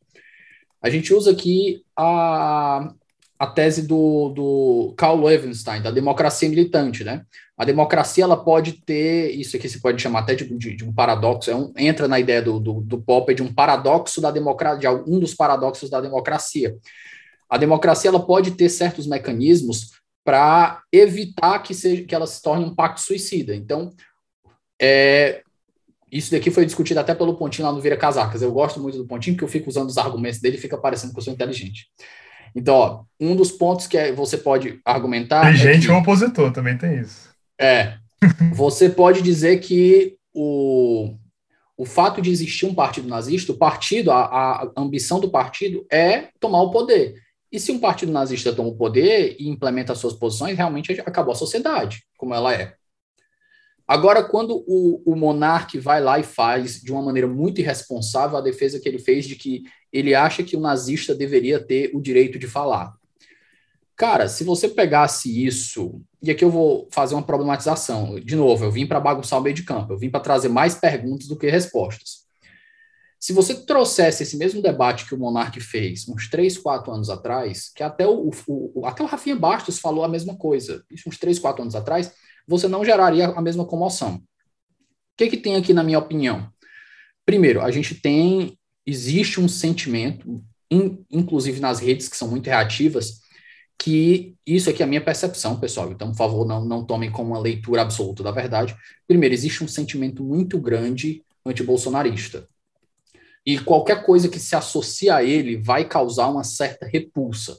A gente usa aqui a, a tese do, do Carl Levenstein, da democracia militante, né? A democracia, ela pode ter, isso aqui se pode chamar até de, de, de um paradoxo, é um, entra na ideia do, do, do Popper de um paradoxo da democracia, de um dos paradoxos da democracia. A democracia, ela pode ter certos mecanismos para evitar que, seja, que ela se torne um pacto suicida. Então, é, isso daqui foi discutido até pelo Pontinho lá no Vira Casacas. Eu gosto muito do Pontinho, porque eu fico usando os argumentos dele e fica parecendo que eu sou inteligente. Então, ó, um dos pontos que é, você pode argumentar. Tem é gente que, ou opositor, também tem isso. É. você pode dizer que o, o fato de existir um partido nazista, o partido, a, a ambição do partido é tomar o poder. E se um partido nazista toma o poder e implementa suas posições, realmente acabou a sociedade, como ela é. Agora, quando o, o monarca vai lá e faz, de uma maneira muito irresponsável, a defesa que ele fez de que ele acha que o nazista deveria ter o direito de falar. Cara, se você pegasse isso, e aqui eu vou fazer uma problematização. De novo, eu vim para bagunçar o meio de campo, eu vim para trazer mais perguntas do que respostas. Se você trouxesse esse mesmo debate que o Monark fez uns três, quatro anos atrás, que até o, o, até o Rafinha Bastos falou a mesma coisa, isso uns três, quatro anos atrás, você não geraria a mesma comoção. O que, que tem aqui, na minha opinião? Primeiro, a gente tem, existe um sentimento, in, inclusive nas redes que são muito reativas, que isso aqui é a minha percepção, pessoal. Então, por favor, não, não tomem como uma leitura absoluta da verdade. Primeiro, existe um sentimento muito grande anti-bolsonarista. E qualquer coisa que se associa a ele vai causar uma certa repulsa.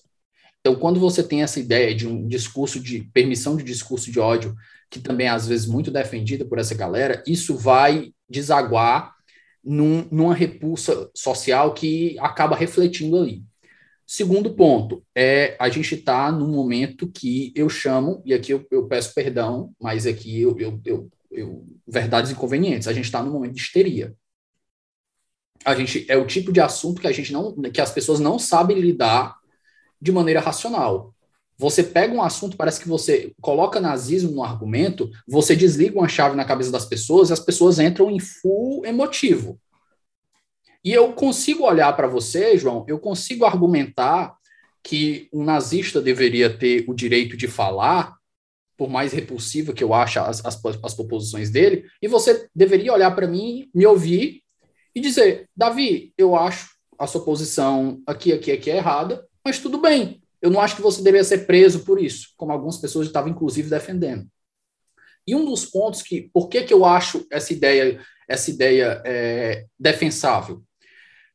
Então, quando você tem essa ideia de um discurso de permissão de discurso de ódio, que também é às vezes muito defendida por essa galera, isso vai desaguar num, numa repulsa social que acaba refletindo ali. Segundo ponto, é a gente está num momento que eu chamo, e aqui eu, eu peço perdão, mas aqui eu, eu, eu, verdades inconvenientes, a gente está num momento de histeria. A gente é o tipo de assunto que a gente não, que as pessoas não sabem lidar de maneira racional. Você pega um assunto, parece que você coloca nazismo no argumento, você desliga uma chave na cabeça das pessoas e as pessoas entram em full emotivo. E eu consigo olhar para você, João, eu consigo argumentar que um nazista deveria ter o direito de falar, por mais repulsiva que eu ache as, as, as proposições dele, e você deveria olhar para mim, me ouvir e dizer: Davi, eu acho a sua posição aqui, aqui, aqui é errada, mas tudo bem. Eu não acho que você deveria ser preso por isso, como algumas pessoas estavam, inclusive, defendendo. E um dos pontos que, por que, que eu acho essa ideia, essa ideia é, defensável?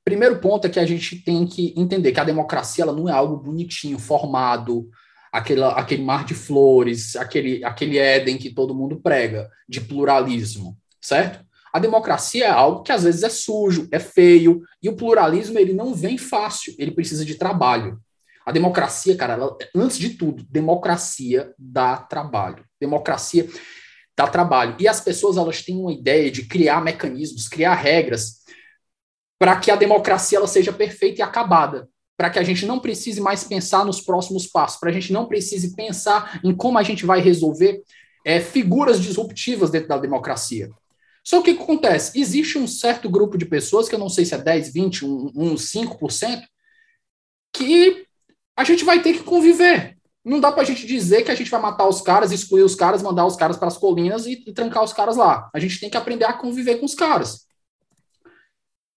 Primeiro ponto é que a gente tem que entender que a democracia ela não é algo bonitinho, formado, aquele, aquele mar de flores, aquele, aquele Éden que todo mundo prega, de pluralismo, certo? A democracia é algo que às vezes é sujo, é feio, e o pluralismo ele não vem fácil, ele precisa de trabalho. A democracia, cara, ela, antes de tudo, democracia dá trabalho. Democracia dá trabalho. E as pessoas elas têm uma ideia de criar mecanismos, criar regras para que a democracia ela seja perfeita e acabada, para que a gente não precise mais pensar nos próximos passos, para a gente não precise pensar em como a gente vai resolver é, figuras disruptivas dentro da democracia. Só que o que acontece? Existe um certo grupo de pessoas, que eu não sei se é 10, 20, um, um 5%, que a gente vai ter que conviver. Não dá para a gente dizer que a gente vai matar os caras, excluir os caras, mandar os caras para as colinas e, e trancar os caras lá. A gente tem que aprender a conviver com os caras.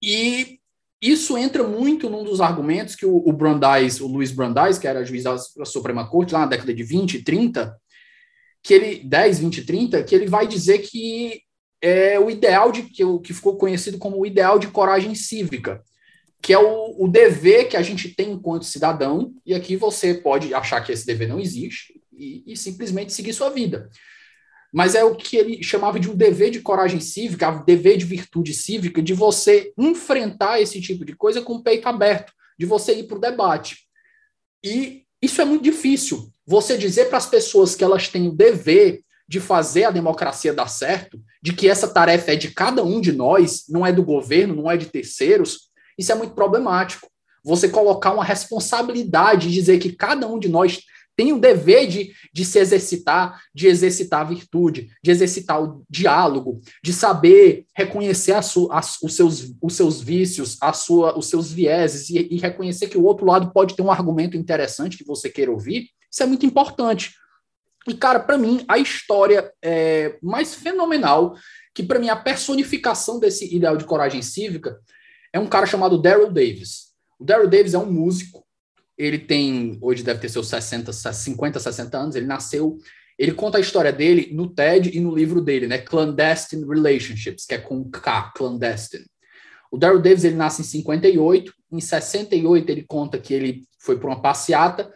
E isso entra muito num dos argumentos que o, o Brandeis, o Luiz Brandeis, que era juiz da Suprema Corte lá na década de 20 e 30, que ele 10, 20 e 30, que ele vai dizer que é o ideal de que, que ficou conhecido como o ideal de coragem cívica, que é o, o dever que a gente tem enquanto cidadão, e aqui você pode achar que esse dever não existe e, e simplesmente seguir sua vida mas é o que ele chamava de um dever de coragem cívica, um dever de virtude cívica, de você enfrentar esse tipo de coisa com o peito aberto, de você ir para o debate. E isso é muito difícil. Você dizer para as pessoas que elas têm o dever de fazer a democracia dar certo, de que essa tarefa é de cada um de nós, não é do governo, não é de terceiros, isso é muito problemático. Você colocar uma responsabilidade e dizer que cada um de nós tem o dever de, de se exercitar, de exercitar a virtude, de exercitar o diálogo, de saber reconhecer a su, a, os, seus, os seus vícios, a sua, os seus vieses e, e reconhecer que o outro lado pode ter um argumento interessante que você queira ouvir. Isso é muito importante. E, cara, para mim, a história é mais fenomenal, que para mim a personificação desse ideal de coragem cívica é um cara chamado Daryl Davis. O Daryl Davis é um músico. Ele tem, hoje deve ter seus 60, 50, 60 anos, ele nasceu, ele conta a história dele no TED e no livro dele, né, Clandestine Relationships, que é com K, Clandestine. O Daryl Davis, ele nasce em 58, em 68 ele conta que ele foi para uma passeata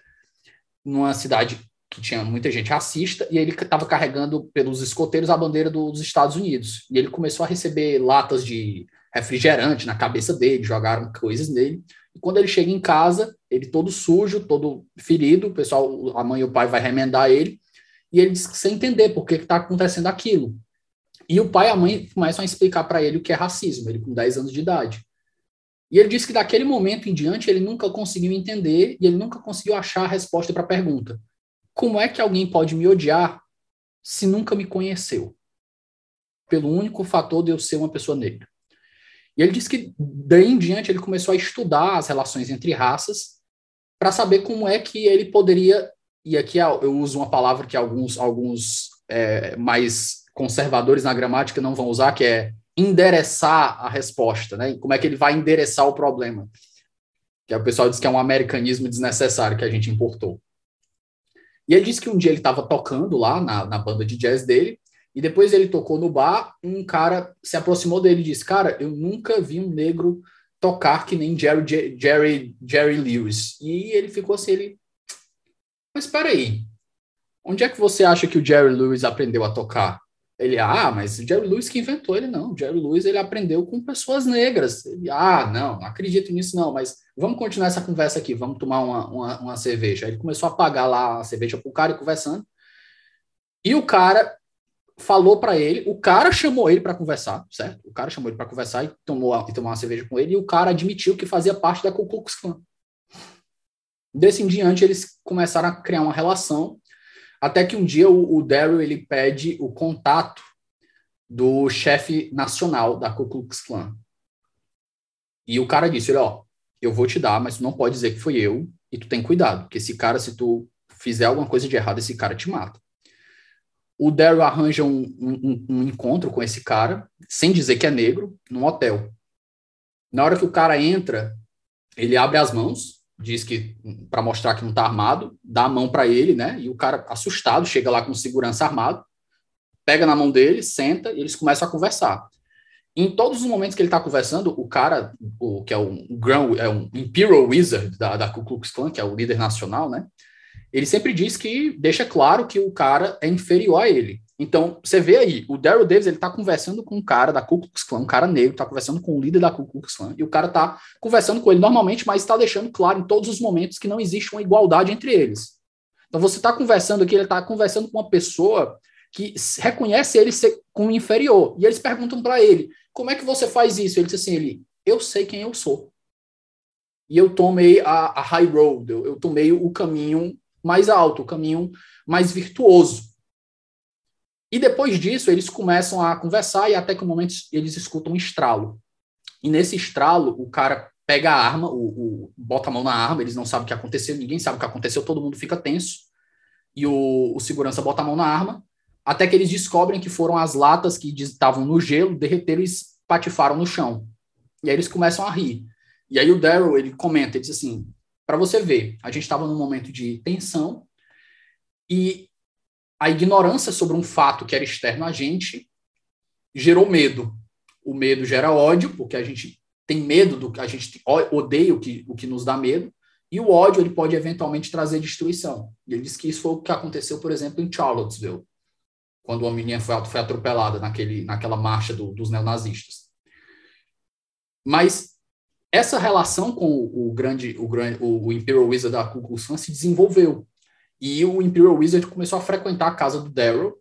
numa cidade que tinha muita gente racista, e ele estava carregando pelos escoteiros a bandeira dos Estados Unidos. E ele começou a receber latas de refrigerante na cabeça dele, jogaram coisas nele. E quando ele chega em casa, ele todo sujo, todo ferido, o pessoal, a mãe e o pai vai remendar ele, e ele diz sem entender por que está acontecendo aquilo. E o pai e a mãe começam a explicar para ele o que é racismo, ele com 10 anos de idade. E ele disse que daquele momento em diante ele nunca conseguiu entender e ele nunca conseguiu achar a resposta para a pergunta: como é que alguém pode me odiar se nunca me conheceu? Pelo único fator de eu ser uma pessoa negra. E ele disse que daí em diante ele começou a estudar as relações entre raças para saber como é que ele poderia, e aqui eu uso uma palavra que alguns, alguns é, mais conservadores na gramática não vão usar, que é endereçar a resposta, né? Como é que ele vai endereçar o problema? Que o pessoal diz que é um americanismo desnecessário que a gente importou. E ele disse que um dia ele estava tocando lá na, na banda de jazz dele, e depois ele tocou no bar, um cara se aproximou dele e disse: Cara, eu nunca vi um negro tocar que nem Jerry, Jerry, Jerry Lewis. E ele ficou assim, ele. Mas espera aí, onde é que você acha que o Jerry Lewis aprendeu a tocar? Ele, ah, mas o Jerry Lewis que inventou ele, não. O Jerry Lewis ele aprendeu com pessoas negras. Ele, ah, não, não acredito nisso, não, mas vamos continuar essa conversa aqui, vamos tomar uma, uma, uma cerveja. Ele começou a pagar lá a cerveja pro cara e conversando. E o cara falou para ele, o cara chamou ele para conversar, certo? O cara chamou ele para conversar e tomou, e tomou uma cerveja com ele, e o cara admitiu que fazia parte da Ku Klux Klan. Desse em diante, eles começaram a criar uma relação até que um dia o, o Daryl ele pede o contato do chefe nacional da Ku Klux Klan. E o cara disse: ó, eu vou te dar, mas tu não pode dizer que foi eu, e tu tem cuidado, porque esse cara, se tu fizer alguma coisa de errado, esse cara te mata. O Daryl arranja um, um, um encontro com esse cara, sem dizer que é negro, num hotel. Na hora que o cara entra, ele abre as mãos, diz que para mostrar que não está armado, dá a mão para ele, né? E o cara assustado chega lá com segurança armado, pega na mão dele, senta e eles começam a conversar. Em todos os momentos que ele está conversando, o cara, o, que é um Grand, é um Imperial Wizard da, da Ku Klux Klan, que é o líder nacional, né? Ele sempre diz que deixa claro que o cara é inferior a ele. Então, você vê aí, o Daryl Davis, ele tá conversando com um cara da Ku Klux Klan, um cara negro, tá conversando com o líder da Ku Klux Klan, e o cara tá conversando com ele normalmente, mas está deixando claro em todos os momentos que não existe uma igualdade entre eles. Então, você tá conversando aqui, ele tá conversando com uma pessoa que reconhece ele ser como inferior, e eles perguntam para ele, como é que você faz isso? Ele diz assim, ele, eu sei quem eu sou. E eu tomei a, a high road, eu, eu tomei o caminho mais alto, o caminho mais virtuoso. E depois disso, eles começam a conversar e até que um momento eles escutam um estralo. E nesse estralo, o cara pega a arma, o, o, bota a mão na arma, eles não sabem o que aconteceu, ninguém sabe o que aconteceu, todo mundo fica tenso. E o, o segurança bota a mão na arma, até que eles descobrem que foram as latas que estavam no gelo, derreteram e patifaram no chão. E aí eles começam a rir. E aí o Daryl, ele comenta, ele diz assim, para você ver, a gente estava num momento de tensão e a ignorância sobre um fato que era externo a gente gerou medo. O medo gera ódio, porque a gente tem medo do que a gente odeia o que, o que nos dá medo, e o ódio ele pode eventualmente trazer destruição. E ele diz que isso foi o que aconteceu, por exemplo, em Charlottesville, quando uma menina foi, foi atropelada naquele, naquela marcha do, dos neonazistas. Mas essa relação com o, o grande, o, o, o Imperial Wizard da Ku Klux Klan se desenvolveu. E o Imperial Wizard começou a frequentar a casa do Daryl,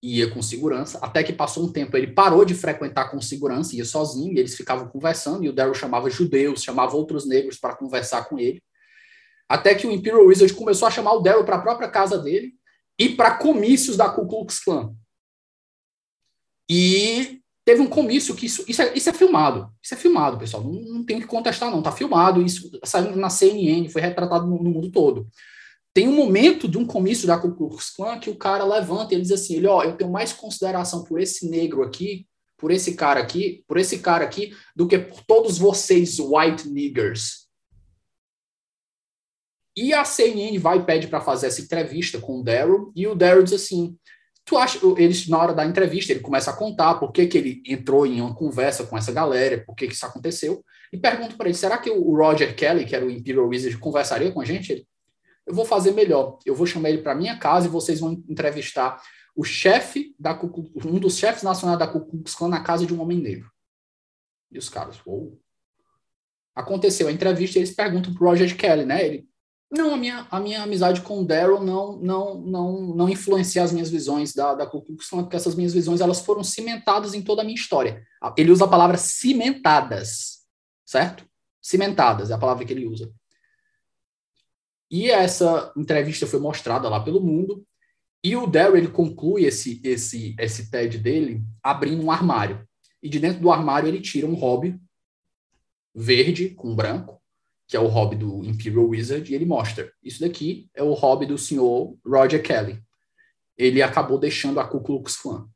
ia com segurança, até que passou um tempo, ele parou de frequentar com segurança, ia sozinho, e eles ficavam conversando, e o Daryl chamava judeus, chamava outros negros para conversar com ele, até que o Imperial Wizard começou a chamar o Daryl para a própria casa dele e para comícios da Ku Klux Klan. E teve um comício que isso, isso, é, isso é filmado, isso é filmado, pessoal, não, não tem que contestar não, tá filmado, isso saiu na CNN, foi retratado no, no mundo todo. Tem um momento de um comício da Ku Klux Klan que o cara levanta e ele diz assim, ele, ó, eu tenho mais consideração por esse negro aqui, por esse cara aqui, por esse cara aqui, do que por todos vocês white niggers. E a CNN vai e pede para fazer essa entrevista com o Daryl, e o Daryl diz assim, tu acha, eles, na hora da entrevista, ele começa a contar por que, que ele entrou em uma conversa com essa galera, por que, que isso aconteceu, e pergunta para ele, será que o Roger Kelly, que era o Imperial Wizard, conversaria com a gente? Ele, eu vou fazer melhor. Eu vou chamar ele para minha casa e vocês vão entrevistar o chefe da um dos chefes nacionais da Ku Klux Klan na casa de um homem negro. E os caras, uou. Aconteceu a entrevista e eles perguntam pro Roger Kelly, né? Ele, não, a minha, a minha amizade com o Daryl não, não, não, não influencia as minhas visões da, da Ku Klux Klan, porque essas minhas visões elas foram cimentadas em toda a minha história. Ele usa a palavra cimentadas. certo? Cimentadas é a palavra que ele usa. E essa entrevista foi mostrada lá pelo mundo, e o Daryl ele conclui esse, esse, esse TED dele abrindo um armário. E de dentro do armário ele tira um hobby verde com branco, que é o hobby do Imperial Wizard, e ele mostra: isso daqui é o hobby do senhor Roger Kelly. Ele acabou deixando a Ku Klux Klan.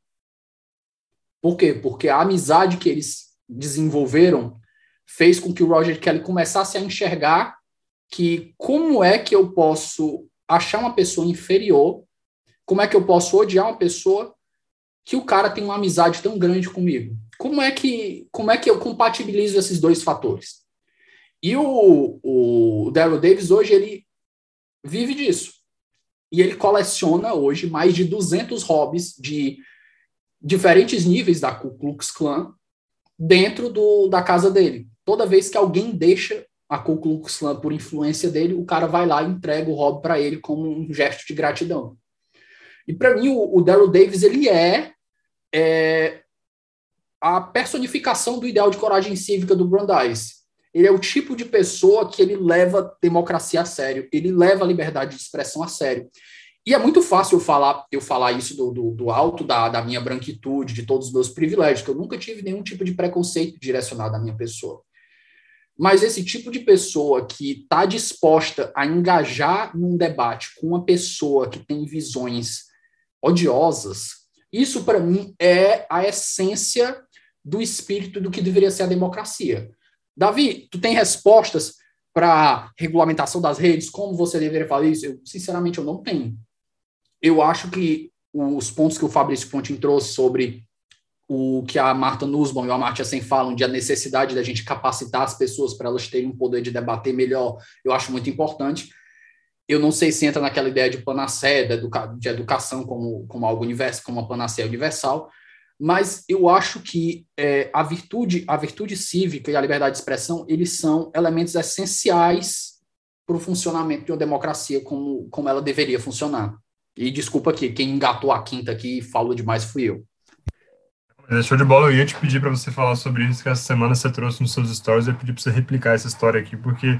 Por quê? Porque a amizade que eles desenvolveram fez com que o Roger Kelly começasse a enxergar que como é que eu posso achar uma pessoa inferior, como é que eu posso odiar uma pessoa que o cara tem uma amizade tão grande comigo? Como é que como é que eu compatibilizo esses dois fatores? E o, o Daryl Davis hoje ele vive disso. E ele coleciona hoje mais de 200 hobbies de diferentes níveis da Ku Klux Klan dentro do, da casa dele. Toda vez que alguém deixa a Ku Klux Klan por influência dele, o cara vai lá e entrega o hobby para ele como um gesto de gratidão. E para mim, o, o Daryl Davis ele é, é, a personificação do ideal de coragem cívica do Brandeis. Ele é o tipo de pessoa que ele leva democracia a sério, ele leva a liberdade de expressão a sério. E é muito fácil eu falar, eu falar isso do, do, do alto da, da minha branquitude, de todos os meus privilégios, que eu nunca tive nenhum tipo de preconceito direcionado à minha pessoa. Mas esse tipo de pessoa que está disposta a engajar num debate com uma pessoa que tem visões odiosas, isso para mim é a essência do espírito do que deveria ser a democracia. Davi, tu tem respostas para regulamentação das redes, como você deveria fazer isso? Eu, sinceramente, eu não tenho. Eu acho que os pontos que o Fabrício Pontin trouxe sobre o que a Marta Nussbaum e o Amartya Sen falam de a necessidade da gente capacitar as pessoas para elas terem um poder de debater melhor, eu acho muito importante. Eu não sei se entra naquela ideia de panaceia, de, educa de educação como, como algo universal, como uma panaceia universal, mas eu acho que é, a virtude, a virtude cívica e a liberdade de expressão, eles são elementos essenciais para o funcionamento de uma democracia como, como ela deveria funcionar. E desculpa aqui, quem engatou a quinta aqui e falou demais fui eu. É, show de bola, eu ia te pedir para você falar sobre isso, que essa semana você trouxe nos seus stories, eu pedi para você replicar essa história aqui, porque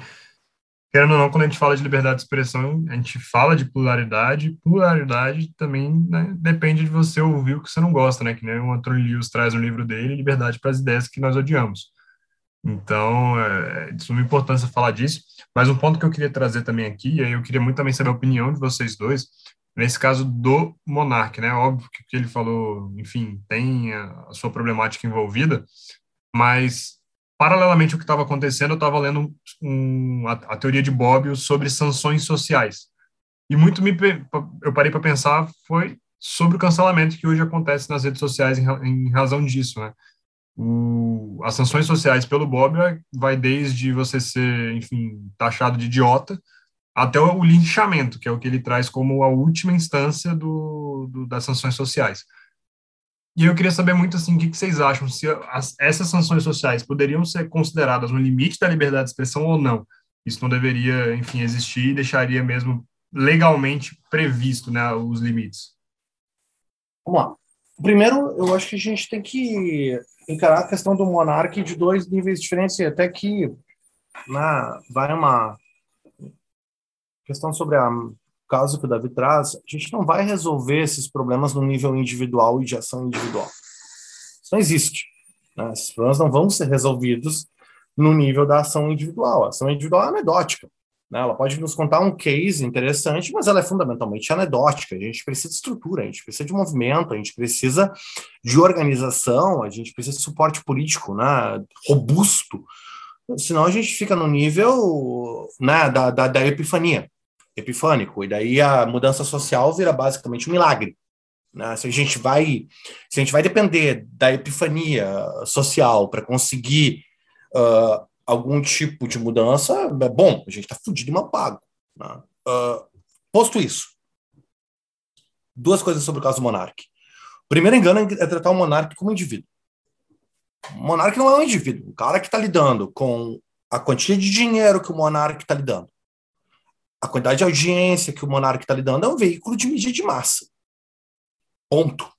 querendo ou não, quando a gente fala de liberdade de expressão, a gente fala de pluralidade, pluralidade também né, depende de você ouvir o que você não gosta, né? Que nem o Antônio Lewis traz no livro dele, Liberdade para as Ideias que Nós Odiamos. Então, é, é de suma importância falar disso. Mas um ponto que eu queria trazer também aqui, e aí eu queria muito também saber a opinião de vocês dois, nesse caso do Monark, né? Óbvio que o que ele falou, enfim, tem a sua problemática envolvida, mas paralelamente ao que estava acontecendo, eu estava lendo um, a, a, teoria de Bobbio sobre sanções sociais. E muito me eu parei para pensar foi sobre o cancelamento que hoje acontece nas redes sociais em, em razão disso, né? O, as sanções sociais pelo Bobbio vai desde você ser, enfim, taxado de idiota até o linchamento, que é o que ele traz como a última instância do, do das sanções sociais. E eu queria saber muito assim, o que, vocês acham, se as, essas sanções sociais poderiam ser consideradas no limite da liberdade de expressão ou não? Isso não deveria, enfim, existir e deixaria mesmo legalmente previsto né, os limites. Vamos lá. Primeiro, eu acho que a gente tem que encarar a questão do monarca de dois níveis diferentes, e até que na, vai uma questão sobre a caso que o Davi traz, a gente não vai resolver esses problemas no nível individual e de ação individual. Isso não existe. Né? Esses problemas não vão ser resolvidos no nível da ação individual. A ação individual é anedótica. Né? Ela pode nos contar um case interessante, mas ela é fundamentalmente anedótica. A gente precisa de estrutura, a gente precisa de movimento, a gente precisa de organização, a gente precisa de suporte político né? robusto. Senão a gente fica no nível né, da, da, da epifania epifânico, e daí a mudança social vira basicamente um milagre. Né? Se a gente vai, se a gente vai depender da epifania social para conseguir uh, algum tipo de mudança, é bom, a gente está fudido e mal pago. Né? Uh, posto isso, duas coisas sobre o caso do monarca. O primeiro engano é tratar o monarca como indivíduo. O monarca não é um indivíduo, o cara que está lidando com a quantia de dinheiro que o monarca está lidando, a quantidade de audiência que o monarca está lhe dando é um veículo de mídia de massa. Ponto.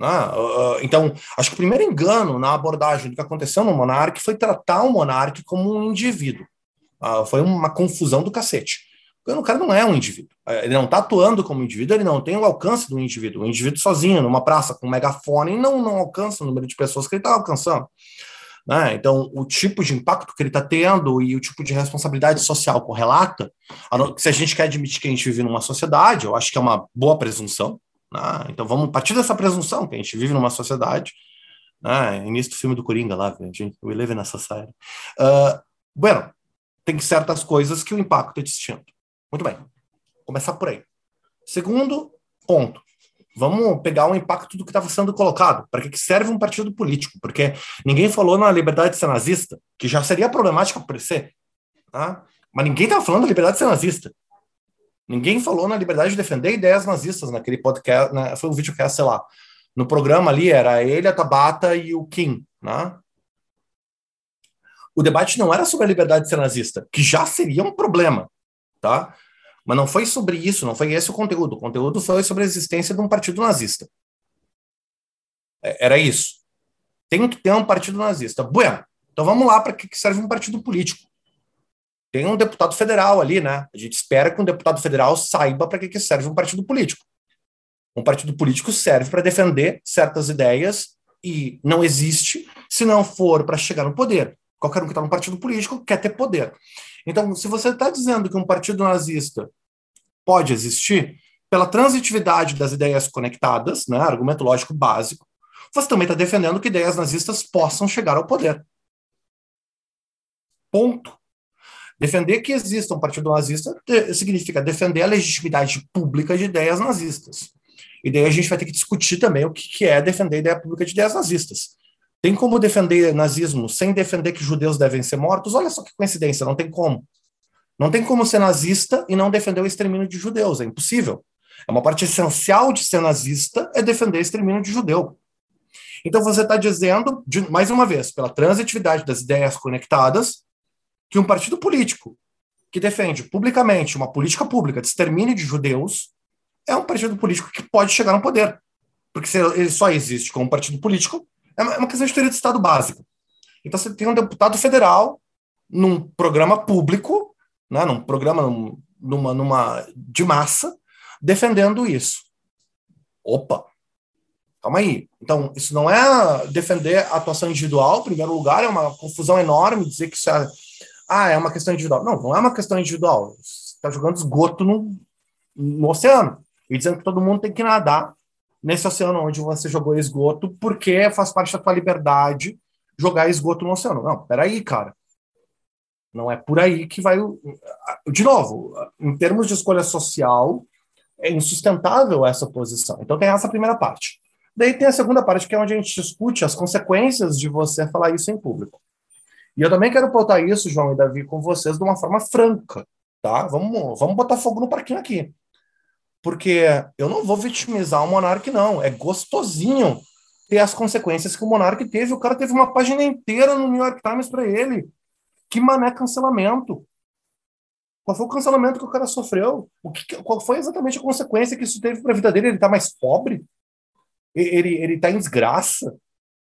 Uh, então, acho que o primeiro engano na abordagem do que aconteceu no Monark foi tratar o Monark como um indivíduo. Uh, foi uma confusão do cacete. O cara não é um indivíduo. É, ele não está atuando como indivíduo, ele não tem o alcance do indivíduo. O indivíduo sozinho, numa praça com um megafone, não, não alcança o número de pessoas que ele está alcançando. Né? Então, o tipo de impacto que ele está tendo e o tipo de responsabilidade social correlata, se a gente quer admitir que a gente vive numa sociedade, eu acho que é uma boa presunção. Né? Então, vamos partir dessa presunção que a gente vive numa sociedade. Né? Início do filme do Coringa lá, gente, We Live in a. Uh, bueno, tem certas coisas que o impacto é distinto. Muito bem. Começar por aí. Segundo ponto. Vamos pegar o impacto do que estava sendo colocado. Para que serve um partido político? Porque ninguém falou na liberdade de ser nazista, que já seria problemática por ser. Tá? Mas ninguém estava falando da liberdade de ser nazista. Ninguém falou na liberdade de defender ideias nazistas naquele podcast, né? foi um videocast, sei lá. No programa ali era ele, a Tabata e o Kim, né? O debate não era sobre a liberdade de ser nazista, que já seria um problema, tá? Mas não foi sobre isso, não foi esse o conteúdo. O conteúdo foi sobre a existência de um partido nazista. É, era isso. Tem que ter um partido nazista. Bueno, então vamos lá para que serve um partido político. Tem um deputado federal ali, né? A gente espera que um deputado federal saiba para que serve um partido político. Um partido político serve para defender certas ideias e não existe se não for para chegar no poder. Qualquer um que está no partido político quer ter poder. Então, se você está dizendo que um partido nazista pode existir, pela transitividade das ideias conectadas, né, argumento lógico básico, você também está defendendo que ideias nazistas possam chegar ao poder. Ponto. Defender que exista um partido nazista significa defender a legitimidade pública de ideias nazistas. E daí a gente vai ter que discutir também o que é defender a ideia pública de ideias nazistas. Tem como defender nazismo sem defender que judeus devem ser mortos? Olha só que coincidência, não tem como. Não tem como ser nazista e não defender o extermínio de judeus, é impossível. É uma parte essencial de ser nazista é defender o extermínio de judeu. Então você está dizendo, de, mais uma vez, pela transitividade das ideias conectadas, que um partido político que defende publicamente uma política pública de extermínio de judeus é um partido político que pode chegar no poder. Porque ele só existe como partido político é uma questão de teoria de Estado básico. Então você tem um deputado federal num programa público, né, num programa numa, numa de massa, defendendo isso. Opa, calma aí. Então, isso não é defender a atuação individual, em primeiro lugar, é uma confusão enorme dizer que isso é, ah, é uma questão individual. Não, não é uma questão individual. Você está jogando esgoto no, no oceano e dizendo que todo mundo tem que nadar nesse oceano onde você jogou esgoto, porque faz parte da tua liberdade jogar esgoto no oceano. Não, peraí, cara. Não é por aí que vai. De novo, em termos de escolha social, é insustentável essa posição. Então tem essa primeira parte. Daí tem a segunda parte, que é onde a gente discute as consequências de você falar isso em público. E eu também quero pautar isso, João e Davi, com vocês de uma forma franca, tá? Vamos, vamos botar fogo no parquinho aqui. Porque eu não vou vitimizar o Monark, não. É gostosinho ter as consequências que o Monark teve. O cara teve uma página inteira no New York Times para ele. Que mané cancelamento. Qual foi o cancelamento que o cara sofreu? O que, qual foi exatamente a consequência que isso teve para a vida dele? Ele está mais pobre? Ele, ele tá em desgraça?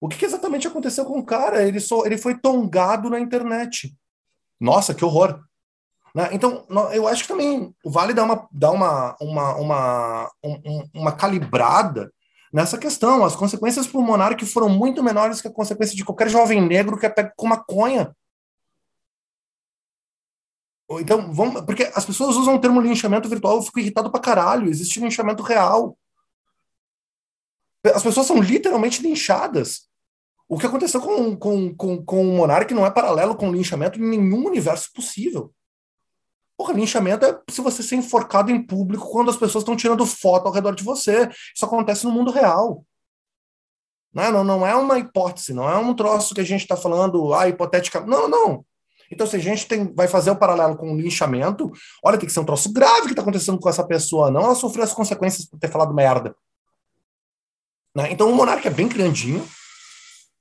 O que, que, exatamente aconteceu com o cara? Ele, só, ele foi tongado na internet. Nossa, que horror. Né? Então, eu acho que também vale dar uma, dar uma, uma, uma, um, uma calibrada nessa questão. As consequências o monarca foram muito menores que a consequência de qualquer jovem negro que é pego com maconha. Então, vamos, porque as pessoas usam o termo linchamento virtual, eu fico irritado pra caralho. Existe linchamento real. As pessoas são literalmente linchadas. O que aconteceu com, com, com, com o monarca não é paralelo com o linchamento em nenhum universo possível. Porra, linchamento é se você ser enforcado em público quando as pessoas estão tirando foto ao redor de você. Isso acontece no mundo real. Não, é, não, não é uma hipótese, não é um troço que a gente está falando, ah, hipotética. Não, não. Então, se a gente tem, vai fazer o paralelo com o linchamento, olha, tem que ser um troço grave que está acontecendo com essa pessoa, não ela sofreu as consequências por ter falado merda. Né? Então, o Monark é bem grandinho,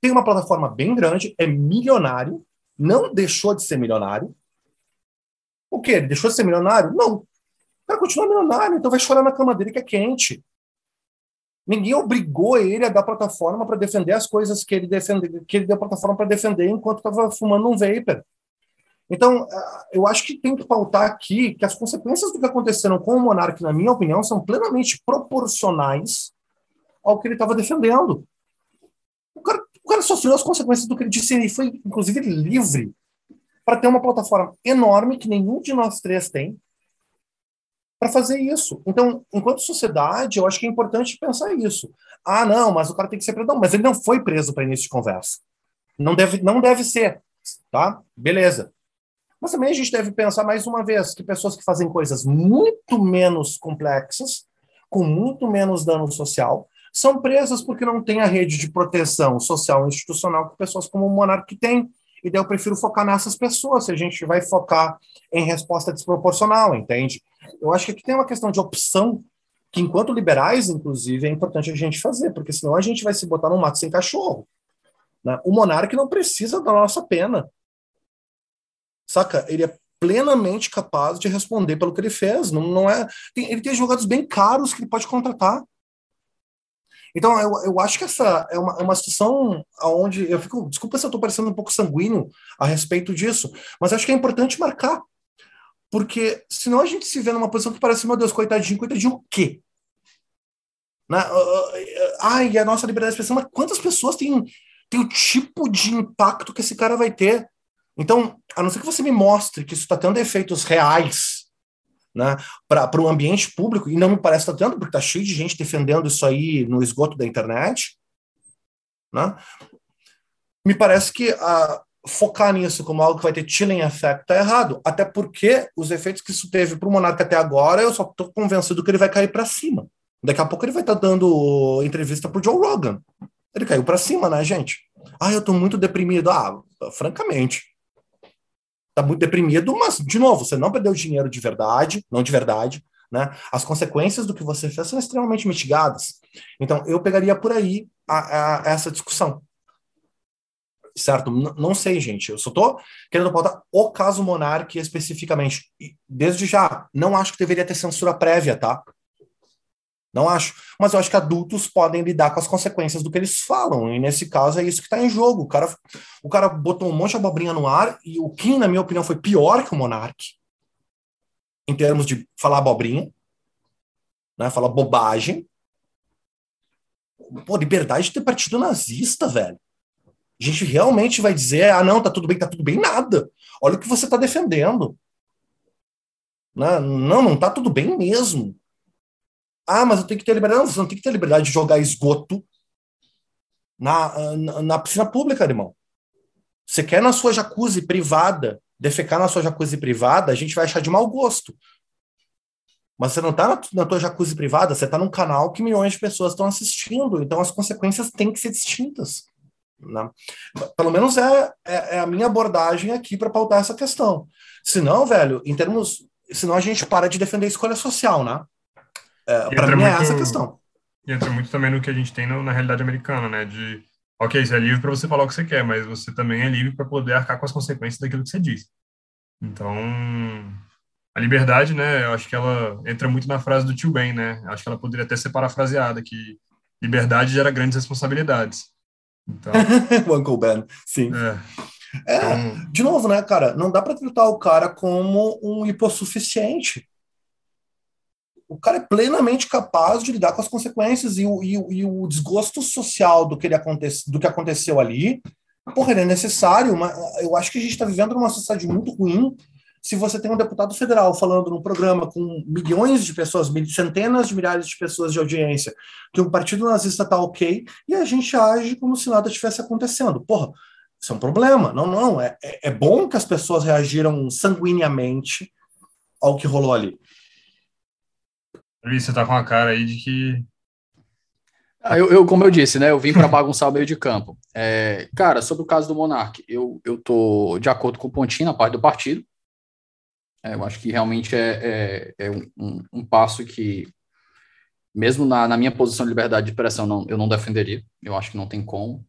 tem uma plataforma bem grande, é milionário, não deixou de ser milionário, o quê? Ele deixou de ser milionário? Não. O cara continua milionário, então vai chorar na cama dele que é quente. Ninguém obrigou ele a dar plataforma para defender as coisas que ele defende, que ele deu plataforma para defender enquanto estava fumando um vapor. Então, eu acho que tem que pautar aqui que as consequências do que aconteceram com o Monark, na minha opinião, são plenamente proporcionais ao que ele estava defendendo. O cara, o cara sofreu as consequências do que ele disse e foi, inclusive, livre para ter uma plataforma enorme que nenhum de nós três tem para fazer isso. Então, enquanto sociedade, eu acho que é importante pensar isso. Ah, não, mas o cara tem que ser preso. Mas ele não foi preso para início de conversa. Não deve, não deve ser, tá? Beleza. Mas também a gente deve pensar mais uma vez que pessoas que fazem coisas muito menos complexas, com muito menos dano social, são presas porque não tem a rede de proteção social e institucional que pessoas como o Monarque têm. E daí eu prefiro focar nessas pessoas, se a gente vai focar em resposta desproporcional, entende? Eu acho que aqui tem uma questão de opção que, enquanto liberais, inclusive, é importante a gente fazer, porque senão a gente vai se botar no mato sem cachorro. Né? O monarca não precisa da nossa pena. Saca? Ele é plenamente capaz de responder pelo que ele fez. Não, não é. Tem, ele tem jogados bem caros que ele pode contratar. Então, eu, eu acho que essa é uma, é uma situação onde eu fico. Desculpa se eu estou parecendo um pouco sanguíneo a respeito disso, mas acho que é importante marcar. Porque senão a gente se vê numa posição que parece, meu Deus, coitadinho, coitadinho o quê? Né? Ai, a nossa liberdade de expressão, mas quantas pessoas têm, têm o tipo de impacto que esse cara vai ter? Então, a não ser que você me mostre que isso está tendo efeitos reais né, para o ambiente público, e não me parece está tendo, porque está cheio de gente defendendo isso aí no esgoto da internet, né, me parece que a, focar nisso como algo que vai ter chilling effect está errado. Até porque os efeitos que isso teve para o Monarca até agora, eu só estou convencido que ele vai cair para cima. Daqui a pouco ele vai estar tá dando entrevista para Joe Rogan. Ele caiu para cima, né, gente? Ah, eu estou muito deprimido. Ah, francamente está muito deprimido, mas, de novo, você não perdeu dinheiro de verdade, não de verdade, né? As consequências do que você fez são extremamente mitigadas. Então, eu pegaria por aí a, a, essa discussão. Certo? N não sei, gente. Eu só estou querendo botar o caso Monarque especificamente. E, desde já, não acho que deveria ter censura prévia, tá? Não acho. Mas eu acho que adultos podem lidar com as consequências do que eles falam. E nesse caso é isso que está em jogo. O cara, o cara botou um monte de abobrinha no ar e o Kim, na minha opinião, foi pior que o Monark. Em termos de falar abobrinha. Né, falar bobagem. Pô, liberdade de ter partido nazista, velho. A gente realmente vai dizer, ah, não, tá tudo bem, tá tudo bem, nada. Olha o que você tá defendendo. Né? Não, não tá tudo bem mesmo. Ah, mas eu tenho que ter liberdade. Não, você não tem que ter liberdade de jogar esgoto na, na, na piscina pública, irmão. Você quer na sua jacuzzi privada, defecar na sua jacuzzi privada, a gente vai achar de mau gosto. Mas você não está na, na tua jacuzzi privada, você está num canal que milhões de pessoas estão assistindo, então as consequências têm que ser distintas. Né? Pelo menos é, é, é a minha abordagem aqui para pautar essa questão. Senão, velho, em termos. Senão a gente para de defender a escolha social, né? É, para mim é essa a questão. E entra muito também no que a gente tem no, na realidade americana, né? De, ok, você é livre para você falar o que você quer, mas você também é livre para poder arcar com as consequências daquilo que você diz. Então, a liberdade, né? Eu acho que ela entra muito na frase do tio Ben, né? Acho que ela poderia até ser parafraseada, que liberdade gera grandes responsabilidades. Então, o Uncle Ben, sim. É. é então... de novo, né, cara? Não dá para tratar o cara como um hipossuficiente o cara é plenamente capaz de lidar com as consequências e o, e e o desgosto social do que, ele acontece, do que aconteceu ali, porra, ele é necessário, mas eu acho que a gente está vivendo numa sociedade muito ruim se você tem um deputado federal falando num programa com milhões de pessoas, centenas de milhares de pessoas de audiência, que o partido nazista está ok, e a gente age como se nada estivesse acontecendo. Porra, isso é um problema. Não, não. É, é, é bom que as pessoas reagiram sanguineamente ao que rolou ali. Você tá com a cara aí de que. Ah, eu, eu, como eu disse, né? Eu vim para bagunçar o meio de campo. É, cara, sobre o caso do Monark, eu, eu tô de acordo com o Pontinho na parte do partido. É, eu acho que realmente é, é, é um, um, passo que, mesmo na, na, minha posição de liberdade de expressão, não, eu não defenderia. Eu acho que não tem como.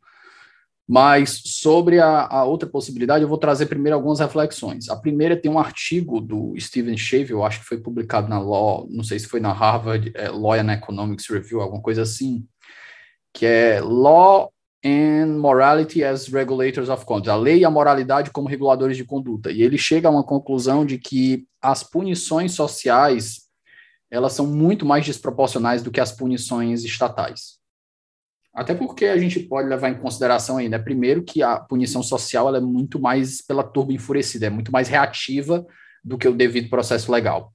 Mas sobre a, a, outra possibilidade, eu vou trazer primeiro algumas reflexões. A primeira tem um artigo do Steven Shave, eu acho que foi publicado na Law, não sei se foi na Harvard é, Law and Economics Review, alguma coisa assim, que é Law and Morality as Regulators of Conduct, a lei e a moralidade como reguladores de conduta. E ele chega a uma conclusão de que as punições sociais elas são muito mais desproporcionais do que as punições estatais. Até porque a gente pode levar em consideração ainda, primeiro, que a punição social ela é muito mais pela turba enfurecida, é muito mais reativa do que o devido processo legal.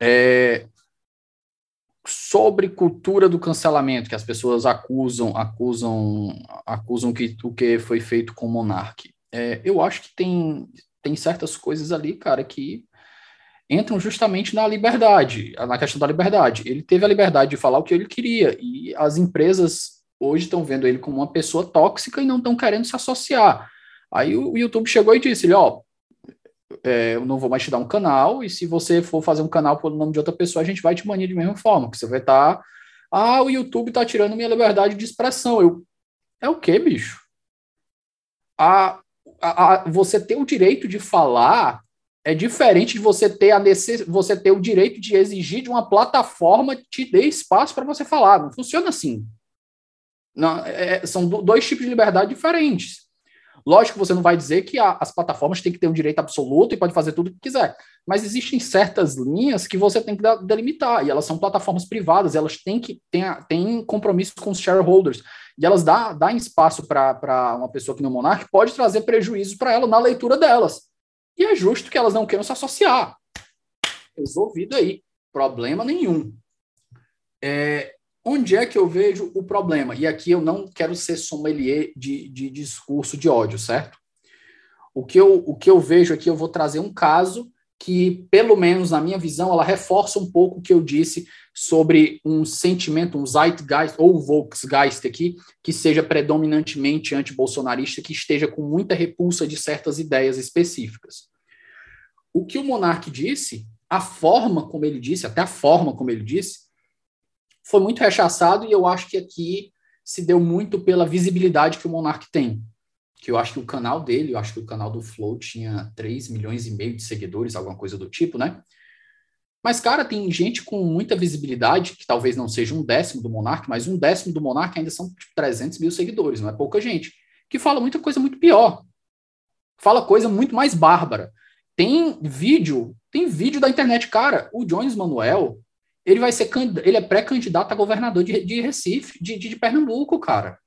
É, sobre cultura do cancelamento, que as pessoas acusam, acusam, acusam que o que foi feito com o Monark. É, eu acho que tem, tem certas coisas ali, cara, que entram justamente na liberdade, na questão da liberdade. Ele teve a liberdade de falar o que ele queria, e as empresas hoje estão vendo ele como uma pessoa tóxica e não estão querendo se associar. Aí o YouTube chegou e disse: ó, é, eu não vou mais te dar um canal, e se você for fazer um canal pelo nome de outra pessoa, a gente vai te banir de mesma forma, que você vai estar. Tá, ah, o YouTube está tirando minha liberdade de expressão. Eu, é o quê, bicho? A, a, a, você ter o direito de falar é diferente de você ter a necess... você ter o direito de exigir de uma plataforma te dê espaço para você falar. Não funciona assim. Não, é, é são dois tipos de liberdade diferentes. Lógico que você não vai dizer que a, as plataformas têm que ter um direito absoluto e pode fazer tudo o que quiser, mas existem certas linhas que você tem que delimitar, e elas são plataformas privadas, elas têm que têm, têm compromisso com os shareholders, e elas dão dá espaço para uma pessoa que no Monarch pode trazer prejuízo para ela na leitura delas. E é justo que elas não queiram se associar. Resolvido aí. Problema nenhum. É, onde é que eu vejo o problema? E aqui eu não quero ser sommelier de, de discurso de ódio, certo? O que, eu, o que eu vejo aqui, eu vou trazer um caso que, pelo menos na minha visão, ela reforça um pouco o que eu disse sobre um sentimento, um zeitgeist, ou Volksgeist aqui, que seja predominantemente anti-bolsonarista, que esteja com muita repulsa de certas ideias específicas. O que o monarca disse, a forma como ele disse, até a forma como ele disse, foi muito rechaçado e eu acho que aqui se deu muito pela visibilidade que o monarca tem que eu acho que o canal dele, eu acho que o canal do Flow tinha 3 milhões e meio de seguidores, alguma coisa do tipo, né? Mas, cara, tem gente com muita visibilidade, que talvez não seja um décimo do Monark, mas um décimo do Monark ainda são tipo, 300 mil seguidores, não é pouca gente, que fala muita coisa muito pior. Fala coisa muito mais bárbara. Tem vídeo, tem vídeo da internet, cara. O Jones Manuel, ele vai ser ele é pré-candidato a governador de, de Recife, de, de, de Pernambuco, cara.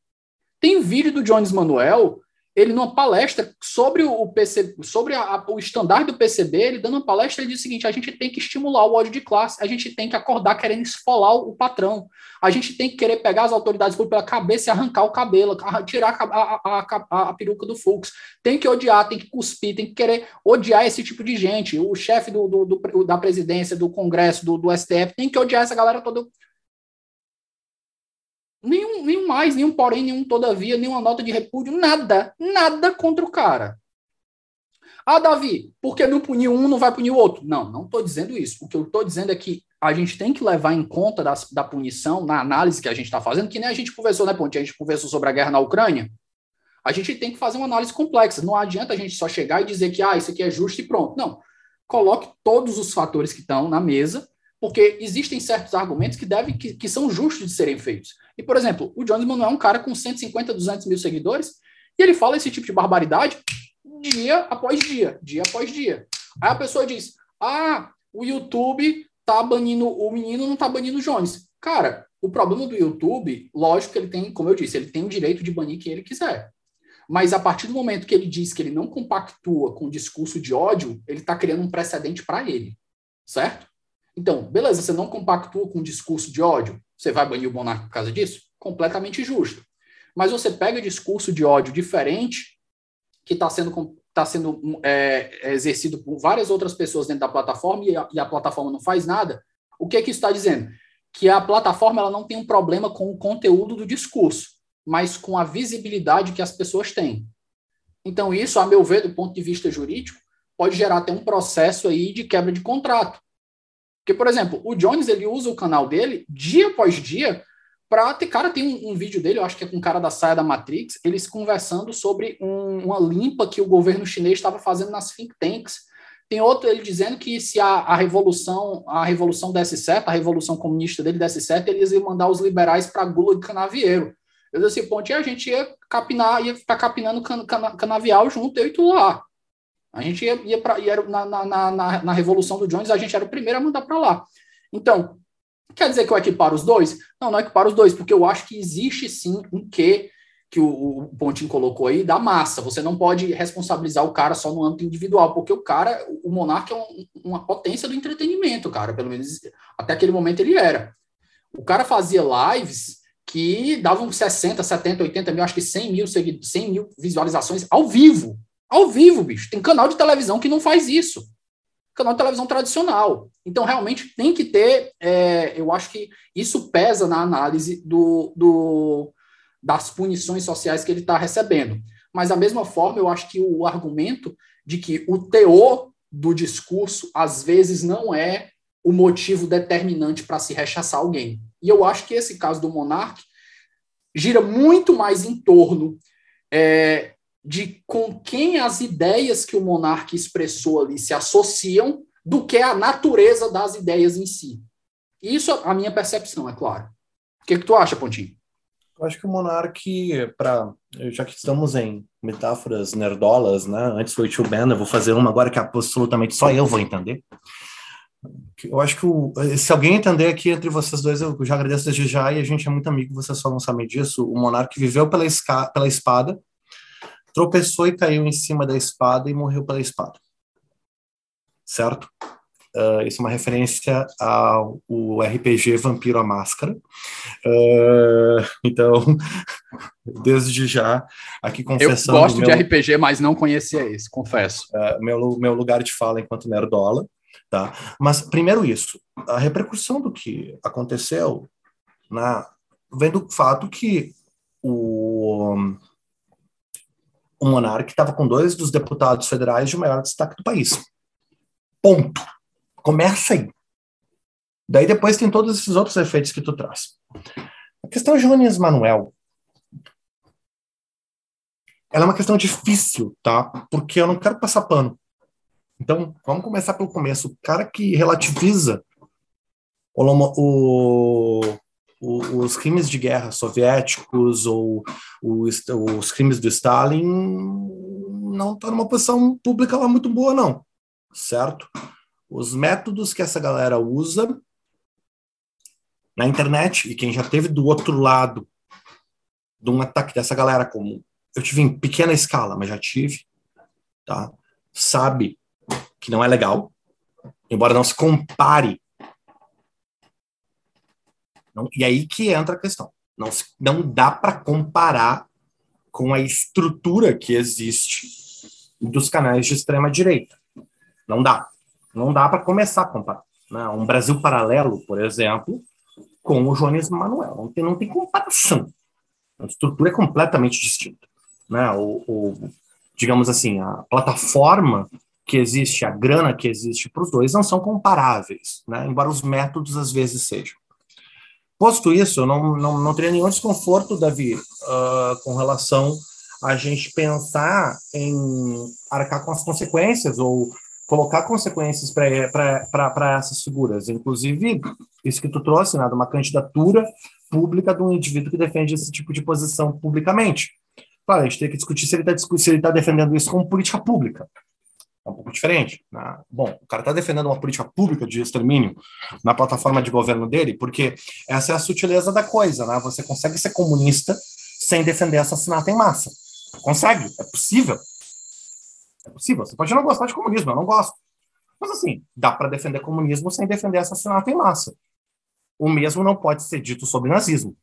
Tem vídeo do Jones Manuel ele numa palestra sobre o PC, sobre a, o estandarte do PCB, ele dando uma palestra, ele diz o seguinte: a gente tem que estimular o ódio de classe, a gente tem que acordar querendo esfolar o, o patrão, a gente tem que querer pegar as autoridades pela cabeça e arrancar o cabelo, tirar a, a, peruca do fluxo, tem que odiar, tem que cuspir, tem que querer odiar esse tipo de gente. O chefe do, do, do, da presidência, do Congresso, do, do STF, tem que odiar essa galera toda. Nenhum, nenhum mais, nenhum porém, nenhum todavia, nenhuma nota de repúdio, nada, nada contra o cara. Ah, Davi, porque não puniu um, não vai punir o outro? Não, não estou dizendo isso. O que eu estou dizendo é que a gente tem que levar em conta das, da punição na análise que a gente está fazendo, que nem a gente conversou, né, Ponte? A gente conversou sobre a guerra na Ucrânia. A gente tem que fazer uma análise complexa. Não adianta a gente só chegar e dizer que ah, isso aqui é justo e pronto. Não. Coloque todos os fatores que estão na mesa porque existem certos argumentos que devem que, que são justos de serem feitos. E, por exemplo, o Jones Manuel é um cara com 150, 200 mil seguidores, e ele fala esse tipo de barbaridade dia após dia, dia após dia. Aí a pessoa diz: ah, o YouTube tá banindo o menino, não tá banindo o Jones. Cara, o problema do YouTube, lógico que ele tem, como eu disse, ele tem o direito de banir quem ele quiser. Mas a partir do momento que ele diz que ele não compactua com o discurso de ódio, ele está criando um precedente para ele, certo? Então, beleza, você não compactua com um discurso de ódio, você vai banir o monarca por causa disso? Completamente justo. Mas você pega discurso de ódio diferente, que está sendo, tá sendo é, exercido por várias outras pessoas dentro da plataforma e a, e a plataforma não faz nada, o que, que isso está dizendo? Que a plataforma ela não tem um problema com o conteúdo do discurso, mas com a visibilidade que as pessoas têm. Então, isso, a meu ver, do ponto de vista jurídico, pode gerar até um processo aí de quebra de contrato porque, por exemplo, o Jones ele usa o canal dele dia após dia pra ter. Cara, tem um, um, vídeo dele, eu acho que é com um cara da saia da Matrix, eles conversando sobre um, uma limpa que o governo chinês estava fazendo nas think tanks. Tem outro ele dizendo que se a, a revolução a revolução desse certo, a revolução comunista dele desse certo, eles iam mandar os liberais para a gula de canavieiro. Eu disse ponte, a gente ia capinar, ia ficar capinando can, can, canavial junto, eu e tu lá. A gente ia, ia para na, na, na, na Revolução do Jones, a gente era o primeiro a mandar para lá. Então, quer dizer que eu equiparo os dois? Não, não equiparo os dois, porque eu acho que existe sim um quê que o, o Pontinho colocou aí da massa. Você não pode responsabilizar o cara só no âmbito individual, porque o cara, o Monarca é um, uma potência do entretenimento, cara. Pelo menos até aquele momento ele era. O cara fazia lives que davam 60, 70, 80 mil, acho que 100 mil, 100 mil visualizações ao vivo. Ao vivo, bicho. Tem canal de televisão que não faz isso. Canal de televisão tradicional. Então, realmente, tem que ter. É, eu acho que isso pesa na análise do, do das punições sociais que ele está recebendo. Mas, da mesma forma, eu acho que o argumento de que o teor do discurso, às vezes, não é o motivo determinante para se rechaçar alguém. E eu acho que esse caso do Monark gira muito mais em torno é, de com quem as ideias que o monarca expressou ali se associam do que a natureza das ideias em si. Isso é a minha percepção, é claro. O que, que tu acha, Pontinho? Eu acho que o monarca, para já que estamos em metáforas nerdolas, né? Antes foi o tio Ben, eu vou fazer uma agora que absolutamente só eu vou entender. Eu acho que o, se alguém entender aqui entre vocês dois, eu já agradeço desde já e a gente é muito amigo, vocês só não sabem disso. O monarca viveu pela, esca, pela espada, tropeçou e caiu em cima da espada e morreu pela espada. Certo? Uh, isso é uma referência ao RPG Vampiro à Máscara. Uh, então, desde já, aqui confessando... Eu gosto meu, de RPG, mas não conhecia esse, confesso. Uh, meu, meu lugar de fala enquanto nerdola. Tá? Mas, primeiro isso, a repercussão do que aconteceu na, vem do fato que o, o monarca estava com dois dos deputados federais de maior destaque do país. Ponto. Começa aí. Daí depois tem todos esses outros efeitos que tu traz. A questão de Jones Manuel ela é uma questão difícil, tá? Porque eu não quero passar pano. Então, vamos começar pelo começo. O cara que relativiza o, o, os crimes de guerra soviéticos ou os, crimes do Stalin não está numa posição pública lá muito boa, não. Certo? Os métodos que essa galera usa na internet, e quem já teve do outro lado de um ataque dessa galera, como eu tive em pequena escala, mas já tive, tá? sabe que não é legal, embora não se compare. Não, e aí que entra a questão. Não, não dá para comparar com a estrutura que existe dos canais de extrema direita. Não dá. Não dá para começar a comparar. Né? Um Brasil paralelo, por exemplo, com o Jones Manuel. Não tem, não tem comparação. A estrutura é completamente distinta. Né? O, o, digamos assim, a plataforma que existe, a grana que existe para os dois, não são comparáveis, né? embora os métodos às vezes sejam. Posto isso, não, não, não teria nenhum desconforto, Davi, uh, com relação a gente pensar em arcar com as consequências ou colocar consequências para essas figuras. Inclusive, isso que tu trouxe, né, de uma candidatura pública de um indivíduo que defende esse tipo de posição publicamente. Claro, a gente tem que discutir se ele está tá defendendo isso como política pública. É um pouco diferente. Né? Bom, o cara está defendendo uma política pública de extermínio na plataforma de governo dele, porque essa é a sutileza da coisa, né? Você consegue ser comunista sem defender assassinato em massa. Consegue, é possível. É possível. Você pode não gostar de comunismo, eu não gosto. Mas assim, dá para defender comunismo sem defender assassinato em massa. O mesmo não pode ser dito sobre nazismo.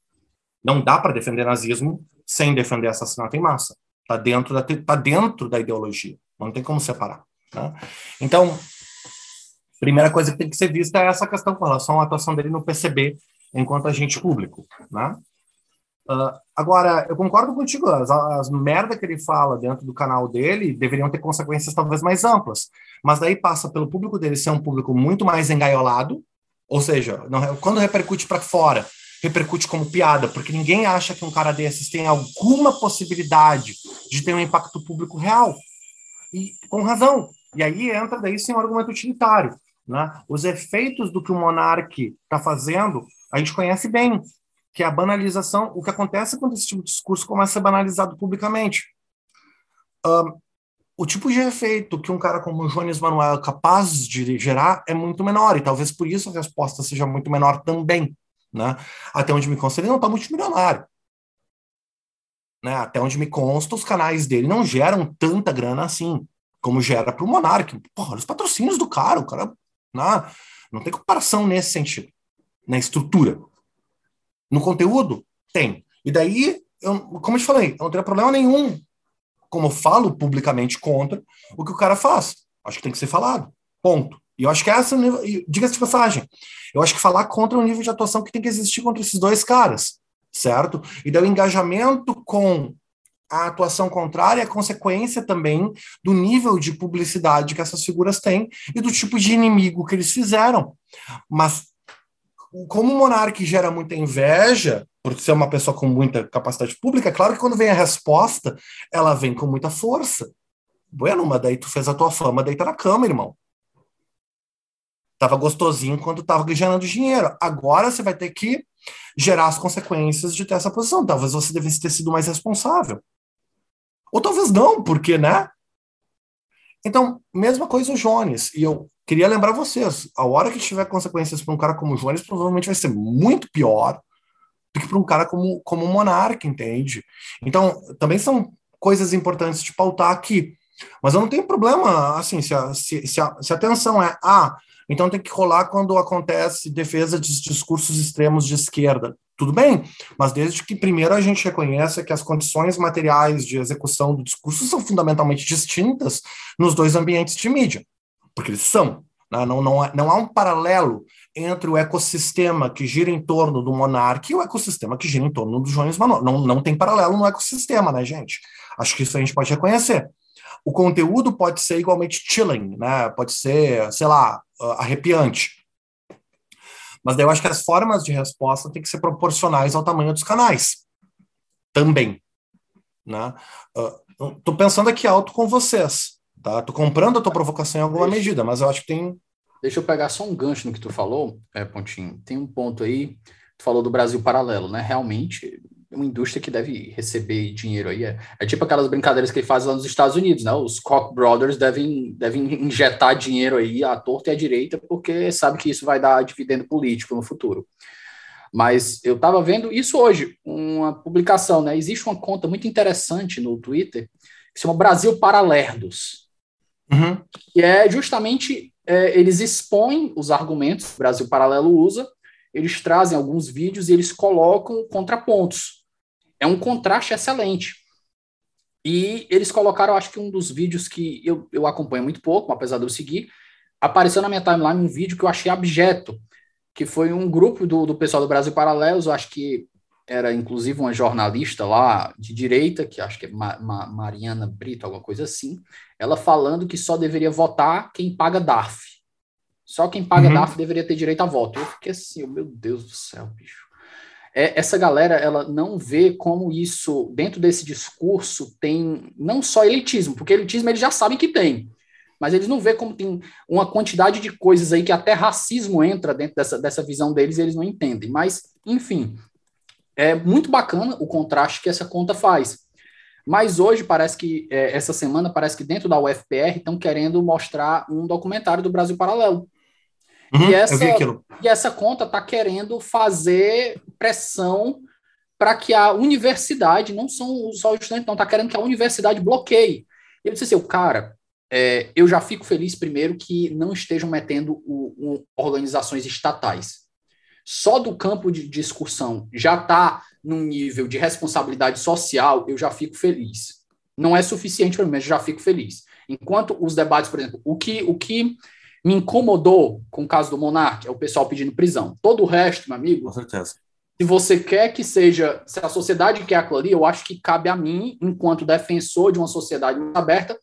Não dá para defender nazismo sem defender assassinato em massa. Está dentro, tá dentro da ideologia. Não tem como separar. Né? Então, primeira coisa que tem que ser vista é essa questão com relação à atuação dele no PCB enquanto agente público. Né? Uh, agora, eu concordo contigo, as, as merda que ele fala dentro do canal dele deveriam ter consequências talvez mais amplas, mas daí passa pelo público dele ser um público muito mais engaiolado, ou seja, não, quando repercute para fora, repercute como piada, porque ninguém acha que um cara desses tem alguma possibilidade de ter um impacto público real. E com razão. E aí entra daí sim um argumento utilitário. Né? Os efeitos do que o monarque está fazendo, a gente conhece bem, que é a banalização, o que acontece quando esse tipo de discurso começa a ser banalizado publicamente. Um, o tipo de efeito que um cara como o Jones Manuel é capaz de gerar é muito menor, e talvez por isso a resposta seja muito menor também. Né? Até onde me consta, ele não está multimilionário. Né? Até onde me consta, os canais dele não geram tanta grana assim, como gera para o Monark. Porra, os patrocínios do cara, o cara. Né? Não tem comparação nesse sentido, na estrutura. No conteúdo, tem. E daí, eu, como eu te falei, eu não teria problema nenhum como eu falo publicamente contra o que o cara faz. Acho que tem que ser falado. Ponto. E eu acho que essa, diga-se de passagem, eu acho que falar contra o nível de atuação que tem que existir contra esses dois caras, certo? E daí o engajamento com a atuação contrária é consequência também do nível de publicidade que essas figuras têm e do tipo de inimigo que eles fizeram. Mas como o monarca gera muita inveja, por ser uma pessoa com muita capacidade pública, é claro que quando vem a resposta, ela vem com muita força. Bueno, mas daí tu fez a tua fama deita na cama, irmão. Tava gostosinho quando tava gerando dinheiro. Agora você vai ter que gerar as consequências de ter essa posição. Talvez você devesse ter sido mais responsável. Ou talvez não, porque, né? Então, mesma coisa o Jones. E eu queria lembrar vocês: a hora que tiver consequências para um cara como o Jones, provavelmente vai ser muito pior do que para um cara como, como o Monark, entende? Então, também são coisas importantes de pautar aqui. Mas eu não tenho problema, assim, se a, se, se a, se a tensão é, ah, então tem que rolar quando acontece defesa de discursos extremos de esquerda. Tudo bem, mas desde que primeiro a gente reconheça que as condições materiais de execução do discurso são fundamentalmente distintas nos dois ambientes de mídia, porque eles são. Né? Não, não, não há um paralelo entre o ecossistema que gira em torno do monarca e o ecossistema que gira em torno do Jones Manuel. Não, não tem paralelo no ecossistema, né, gente? Acho que isso a gente pode reconhecer. O conteúdo pode ser igualmente chilling, né? Pode ser, sei lá, arrepiante. Mas daí eu acho que as formas de resposta têm que ser proporcionais ao tamanho dos canais. Também. Né? Uh, tô pensando aqui alto com vocês. Tá? Tô comprando a tua provocação em alguma medida, mas eu acho que tem Deixa eu pegar só um gancho no que tu falou, é, Pontinho. Tem um ponto aí, tu falou do Brasil paralelo, né? Realmente, uma indústria que deve receber dinheiro aí. É, é tipo aquelas brincadeiras que ele faz lá nos Estados Unidos, né? Os Koch brothers devem, devem injetar dinheiro aí à torta e à direita, porque sabe que isso vai dar dividendo político no futuro. Mas eu estava vendo isso hoje, uma publicação, né? Existe uma conta muito interessante no Twitter que se chama Brasil Paralerdos, uhum. que é justamente é, eles expõem os argumentos que o Brasil Paralelo usa, eles trazem alguns vídeos e eles colocam contrapontos. É um contraste excelente. E eles colocaram, acho que um dos vídeos que eu, eu acompanho muito pouco, apesar de eu seguir, apareceu na minha timeline um vídeo que eu achei abjeto, que foi um grupo do, do pessoal do Brasil Paralelos, eu acho que era inclusive uma jornalista lá de direita, que acho que é Ma Ma Mariana Brito, alguma coisa assim, ela falando que só deveria votar quem paga DARF. Só quem paga uhum. DARF deveria ter direito a voto. Eu fiquei assim, meu Deus do céu, bicho. É, essa galera, ela não vê como isso, dentro desse discurso, tem não só elitismo, porque elitismo eles já sabem que tem, mas eles não vê como tem uma quantidade de coisas aí que até racismo entra dentro dessa, dessa visão deles e eles não entendem. Mas, enfim, é muito bacana o contraste que essa conta faz. Mas hoje parece que, é, essa semana, parece que dentro da UFPR estão querendo mostrar um documentário do Brasil Paralelo. Uhum, e, essa, e essa conta está querendo fazer pressão para que a universidade, não são só os estudantes, não, está querendo que a universidade bloqueie. Eu disse assim, cara, é, eu já fico feliz, primeiro, que não estejam metendo o, o, organizações estatais só do campo de discussão já está num nível de responsabilidade social, eu já fico feliz. Não é suficiente para mim, mas eu já fico feliz. Enquanto os debates, por exemplo, o que, o que me incomodou com o caso do Monark é o pessoal pedindo prisão. Todo o resto, meu amigo. Com certeza. Se você quer que seja, se a sociedade quer aquilo ali, eu acho que cabe a mim, enquanto defensor de uma sociedade aberta,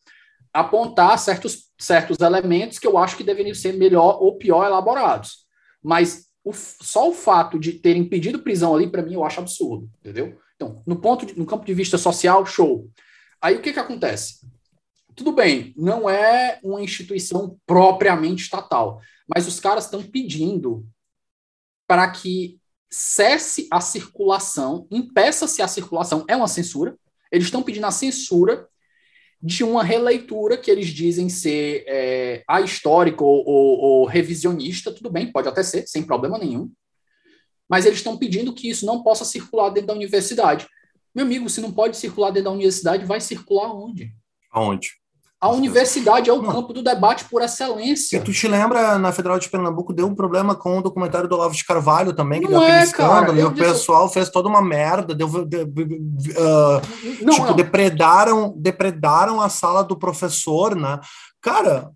apontar certos, certos elementos que eu acho que deveriam ser melhor ou pior elaborados. Mas o, só o fato de terem pedido prisão ali, para mim, eu acho absurdo, entendeu? Então, no ponto de, no campo de vista social, show. Aí o que que acontece? Tudo bem, não é uma instituição propriamente estatal, mas os caras estão pedindo para que cesse a circulação, impeça-se a circulação, é uma censura. Eles estão pedindo a censura de uma releitura que eles dizem ser é, ahistórica ou, ou, ou revisionista, tudo bem, pode até ser, sem problema nenhum. Mas eles estão pedindo que isso não possa circular dentro da universidade. Meu amigo, se não pode circular dentro da universidade, vai circular onde? Aonde? A universidade é o campo do debate por excelência. E tu te lembra, na Federal de Pernambuco, deu um problema com o documentário do Olavo de Carvalho também, que Não deu aquele é, escândalo, e o disse- pessoal fez toda uma merda, deu, deu- uh, Não, tipo, não. depredaram, depredaram a sala do professor, né? Cara,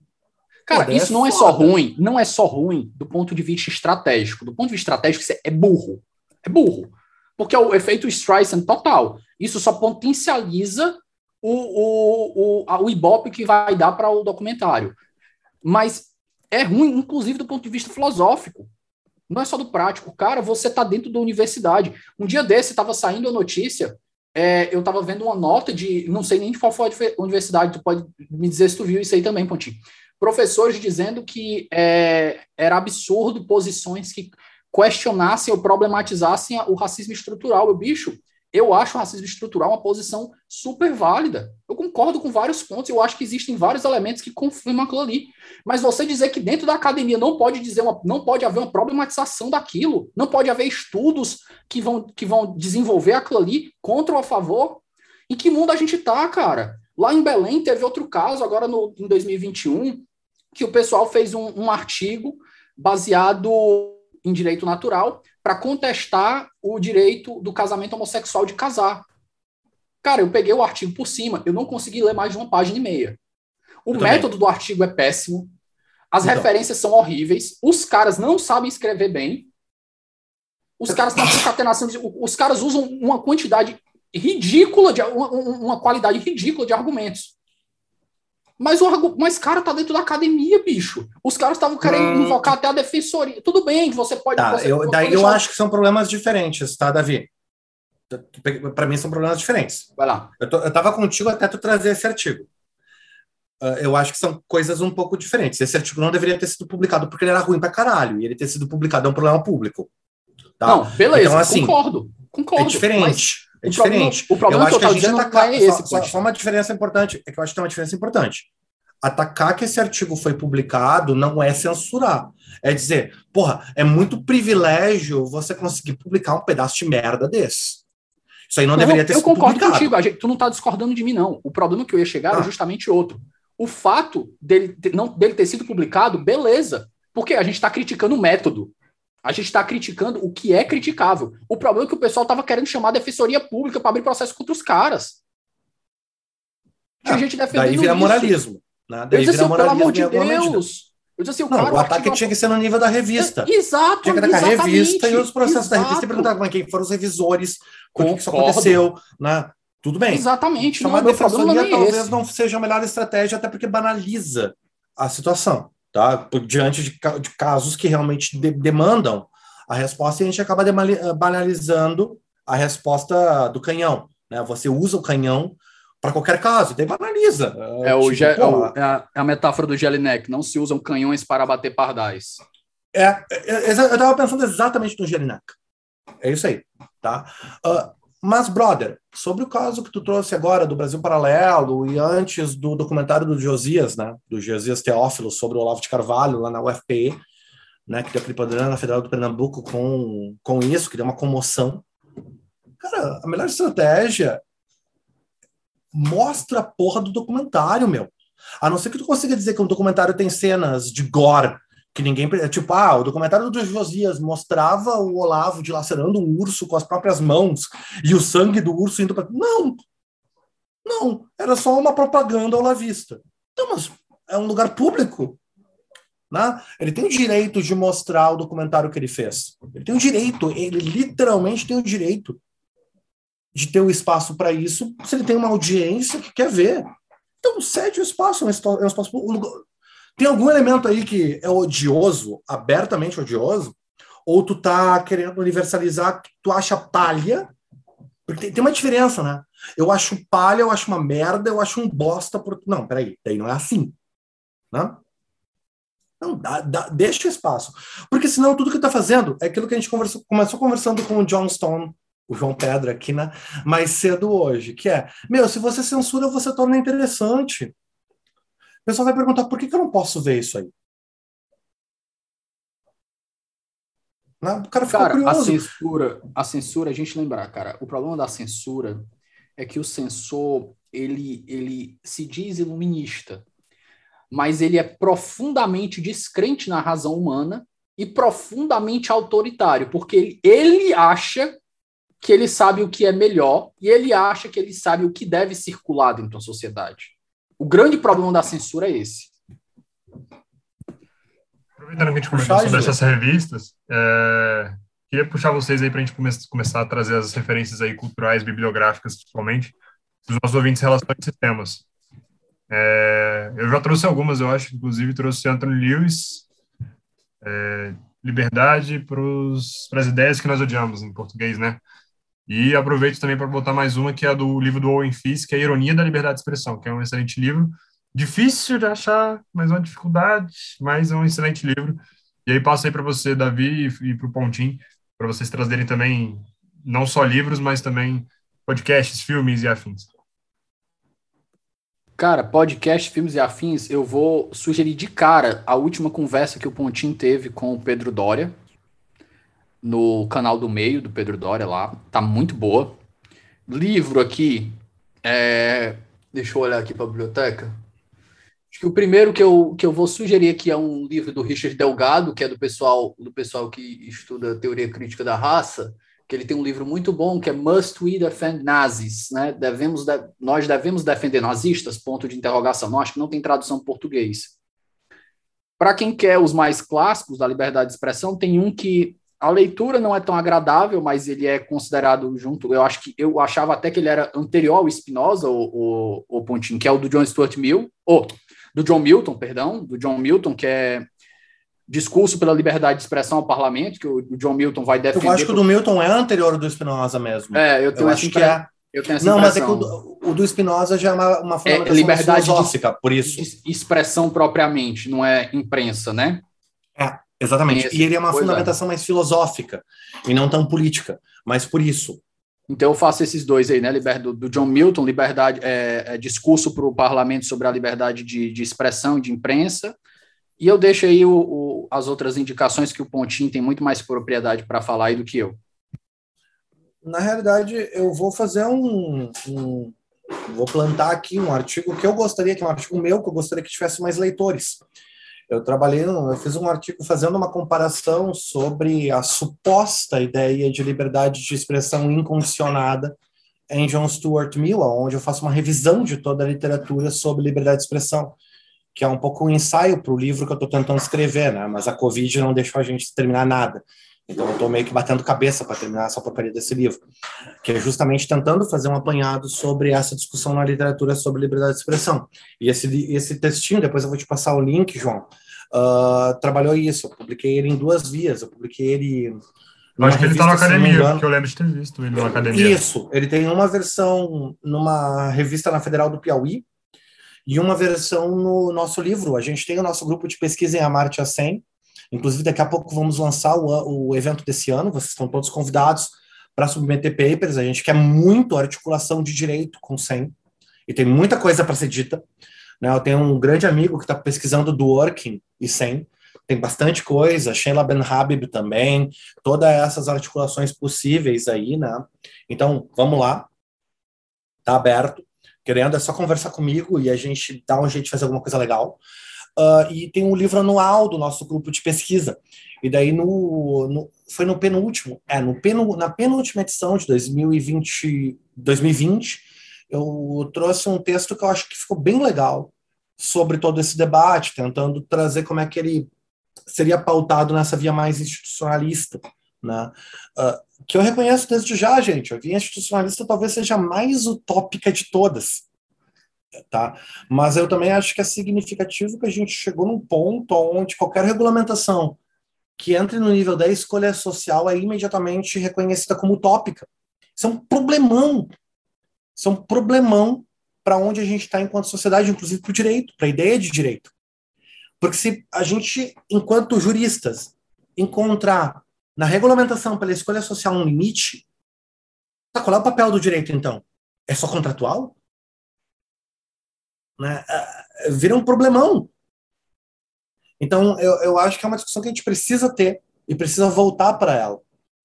Cara, isso é não é só foda. ruim, não é só ruim do ponto de vista estratégico. Do ponto de vista estratégico, isso é burro. É burro. Porque é o efeito Streisand total. Isso só potencializa o, o, o, o ibope que vai dar para o documentário. Mas é ruim, inclusive, do ponto de vista filosófico. Não é só do prático. Cara, você está dentro da universidade. Um dia desse, estava saindo a notícia, é, eu estava vendo uma nota de, não sei nem de qual foi a universidade, tu pode me dizer se tu viu isso aí também, Pontinho professores dizendo que é, era absurdo posições que questionassem ou problematizassem o racismo estrutural. Eu, bicho, eu acho o racismo estrutural uma posição super válida. Eu concordo com vários pontos, eu acho que existem vários elementos que confirmam aquilo ali. Mas você dizer que dentro da academia não pode dizer uma, não pode haver uma problematização daquilo, não pode haver estudos que vão, que vão desenvolver aquilo ali contra ou a favor. Em que mundo a gente tá, cara? Lá em Belém teve outro caso, agora no, em 2021, que o pessoal fez um, um artigo baseado em direito natural para contestar o direito do casamento homossexual de casar. Cara, eu peguei o artigo por cima, eu não consegui ler mais de uma página e meia. O Eu também. método do artigo é péssimo, as Então. referências são horríveis, os caras não sabem escrever bem, os caras têm concatenação, os caras usam uma quantidade ridícula, de, uma, uma qualidade ridícula de argumentos. Mas, o, mas cara, tá dentro da academia, bicho. Os caras estavam querendo Hum. invocar até a defensoria. Tudo bem, você pode. Tá, você eu, pode daí eu acho que são problemas diferentes, tá, Davi? Para mim são problemas diferentes. Vai lá. Eu, tô, eu tava contigo até tu trazer esse artigo. Ah, eu acho que são coisas um pouco diferentes. Esse artigo não deveria ter sido publicado porque ele era ruim pra caralho. E ele ter sido publicado é um problema público. Tá? Não, beleza, Então, assim, concordo. Concordo. é diferente. É o problema- diferente. o problema eu acho que eu que a gente atacar. não é só- esse, só, só uma diferença importante. É que eu acho que tem uma diferença importante. Atacar que esse artigo foi publicado não é censurar. É dizer, porra, é muito privilégio você conseguir publicar um pedaço de merda desse. Isso aí não, deveria ter eu sido concordo publicado. contigo, gente- tu não tá discordando de mim, não. O problema que eu ia chegar Ah. é justamente outro. O fato dele, ter- não, dele ter sido publicado, beleza. Porque a gente está criticando o método. A gente está criticando o que é criticável. O problema é que o pessoal estava querendo chamar a defensoria pública para abrir processo contra os caras. Tinha Ah, gente defendendo Daí vira isso. moralismo. Né? Eu Daí disse vira assim, pelo amor de. Deus. Eu disse assim, o Não, o ataque tinha que ser no nível da revista. Exato, Tinha que atacar a revista e os processos da revista e exato. perguntar como é que foram os revisores, por que que isso aconteceu, né? Tudo bem. Exatamente. Não, Chamar problema defensoria não é talvez esse. não seja a melhor estratégia, até porque banaliza a situação, tá? Diante de, de casos que realmente de- demandam a resposta, e a gente acaba eh, banalizando a resposta do canhão, né? Você usa o canhão para qualquer caso, daí banaliza. É, o, Tipo, é, o- é a, é a metáfora do Jelinek. Não se usam canhões para bater pardais. É, é, é, eu estava pensando exatamente no Jelinek. É isso aí, tá? Ah, mas, brother, sobre o caso que tu trouxe agora do Brasil Paralelo e antes do documentário do Josias, né? Do Josias Teófilo sobre o Olavo de Carvalho lá na UFPE, né? Que deu aquele poder na Federal do Pernambuco com, com isso, que deu uma comoção. Cara, a melhor estratégia mostra a porra do documentário, meu. A não ser que tu consiga dizer que um documentário tem cenas de gore que ninguém. Tipo, ah, o documentário do Josias mostrava o Olavo dilacerando um urso com as próprias mãos e o sangue do urso indo para. Não! Não, era só uma propaganda olavista. Então, mas é um lugar público. Né? Ele tem o direito de mostrar o documentário que ele fez. Ele tem o direito, ele literalmente tem o direito de ter o espaço para isso, se ele tem uma audiência que quer ver. Então, cede o espaço, é um espaço, é um espaço um lugar- tem algum elemento aí que é odioso, abertamente odioso? ou tu tá querendo universalizar que tu acha palha, porque tem, tem, uma diferença, né? Eu acho palha, eu acho uma merda, eu acho um bosta. Por... Não, peraí, daí não é assim. Né? Não, dá, dá, deixa espaço. Porque senão tudo que está fazendo é aquilo que a gente conversou, começou conversando com o John Stone, o João Pedra aqui, né? Mais cedo hoje, que é, meu, se você censura, você torna interessante. O pessoal vai perguntar, por que, que eu não posso ver isso aí? Né? O cara fica cara, curioso. A censura, a censura, a gente lembrar, cara, o problema da censura é que o censor, ele, ele se diz iluminista, mas ele é profundamente descrente na razão humana e profundamente autoritário, porque ele, ele acha que ele sabe o que é melhor e ele acha que ele sabe o que deve circular dentro da sociedade. O grande problema da censura é esse. Aproveitando que a gente comentou sobre essas revistas, é, queria puxar vocês aí para a gente come começar a trazer as referências aí culturais, bibliográficas, principalmente, dos nossos ouvintes em relação a esses temas. É, eu já trouxe algumas, eu acho, inclusive trouxe Anthony Lewis, é, Liberdade para as ideias que nós odiamos, em português, né? E aproveito também para botar mais uma, que é do livro do Owen Fisk, que é a Ironia da Liberdade de Expressão, que é um excelente livro, difícil de achar, mas uma dificuldade, mas é um excelente livro. E aí passo aí para você, Davi, e, para o Pontim, para vocês trazerem também não só livros, mas também podcasts, filmes e afins. Cara, podcast, filmes e afins, eu vou sugerir de cara a última conversa que o Pontinho teve com o Pedro Dória, no canal do meio do Pedro Dória lá. Tá muito boa. Livro aqui, é... deixa eu olhar aqui para a biblioteca. Acho que o primeiro que eu, que eu vou sugerir aqui é um livro do Richard Delgado, que é do pessoal, do pessoal que estuda teoria crítica da raça, que ele tem um livro muito bom que é Must We Defend Nazis, né? Devemos de, nós devemos defender nazistas? Ponto de interrogação. Não acho que não tem tradução português. Para quem quer os mais clássicos da liberdade de expressão, tem um que a leitura não é tão agradável, mas ele é considerado junto. Eu acho que eu achava até que ele era anterior ao Spinoza, o, o, o Pontinho, que é o do John Stuart Mill, ou do John Milton, perdão, do John Milton, que é discurso pela liberdade de expressão ao parlamento, que o, John Milton vai defender. Eu acho que o do Milton é anterior ao do Spinoza mesmo. É, eu tenho eu acho que é. Eu tenho essa Não, mas é que o, o do Spinoza já é uma, uma forma é, liberdade filosófica, de, por isso. De expressão propriamente, não é imprensa, né? É, exatamente. Esse, e ele é uma é. fundamentação é. mais filosófica e não tão política, mas por isso. Então eu faço esses dois aí, né? Do, do John Milton, liberdade, é, é discurso para o parlamento sobre a liberdade de, de expressão e de imprensa, e eu deixo aí o, o, as outras indicações que o Pontinho tem muito mais propriedade para falar aí do que eu. Na realidade, eu vou fazer um, um, Vou plantar aqui um artigo que eu gostaria, que é um artigo meu, que eu gostaria que tivesse mais leitores. Eu trabalhei, eu fiz um artigo fazendo uma comparação sobre a suposta ideia de liberdade de expressão incondicionada em John Stuart Mill, onde eu faço uma revisão de toda a literatura sobre liberdade de expressão que é um pouco um ensaio para o livro que eu estou tentando escrever, né? Mas a Covid não deixou a gente terminar nada. Então eu estou meio que batendo cabeça para terminar essa porcaria desse livro, que é justamente tentando fazer um apanhado sobre essa discussão na literatura sobre liberdade de expressão. E esse, esse textinho, depois eu vou te passar o link, João, uh, trabalhou isso. Eu publiquei ele em duas vias. Eu publiquei ele eu acho que ele está na academia, porque eu lembro de ter visto ele na academia. Isso, ele tem uma versão numa revista na Federal do Piauí, e uma versão no nosso livro. A gente tem o nosso grupo de pesquisa em Amarte a 100. Inclusive, daqui a pouco vamos lançar o, o evento desse ano. Vocês estão todos convidados para submeter papers. A gente quer muito articulação de direito com 100. E tem muita coisa para ser dita. Né? Eu tenho um grande amigo que está pesquisando do Working e 100. Tem bastante coisa. Sheila Ben Habib também. Todas essas articulações possíveis aí, né? Então, vamos lá. Está aberto querendo, é só conversar comigo e a gente dá um jeito de fazer alguma coisa legal. Uh, e tem um livro anual do nosso grupo de pesquisa. E daí no, no foi no penúltimo, é, no penu, na penúltima edição de 2020, 2020, eu trouxe um texto que eu acho que ficou bem legal sobre todo esse debate, tentando trazer como é que ele seria pautado nessa via mais institucionalista, né? Uh, que eu reconheço desde já, gente. A via institucionalista talvez seja a mais utópica de todas. Tá? Mas eu também acho que é significativo que a gente chegou num ponto onde qualquer regulamentação que entre no nível da escolha social é imediatamente reconhecida como utópica. Isso é um problemão. Isso é um problemão para onde a gente está enquanto sociedade, inclusive para o direito, para a ideia de direito. Porque se a gente, enquanto juristas, encontrar na regulamentação pela escolha social um limite, tá, qual é o papel do direito, então? É só contratual? Né? É, vira um problemão. Então, eu, eu acho que é uma discussão que a gente precisa ter e precisa voltar para ela,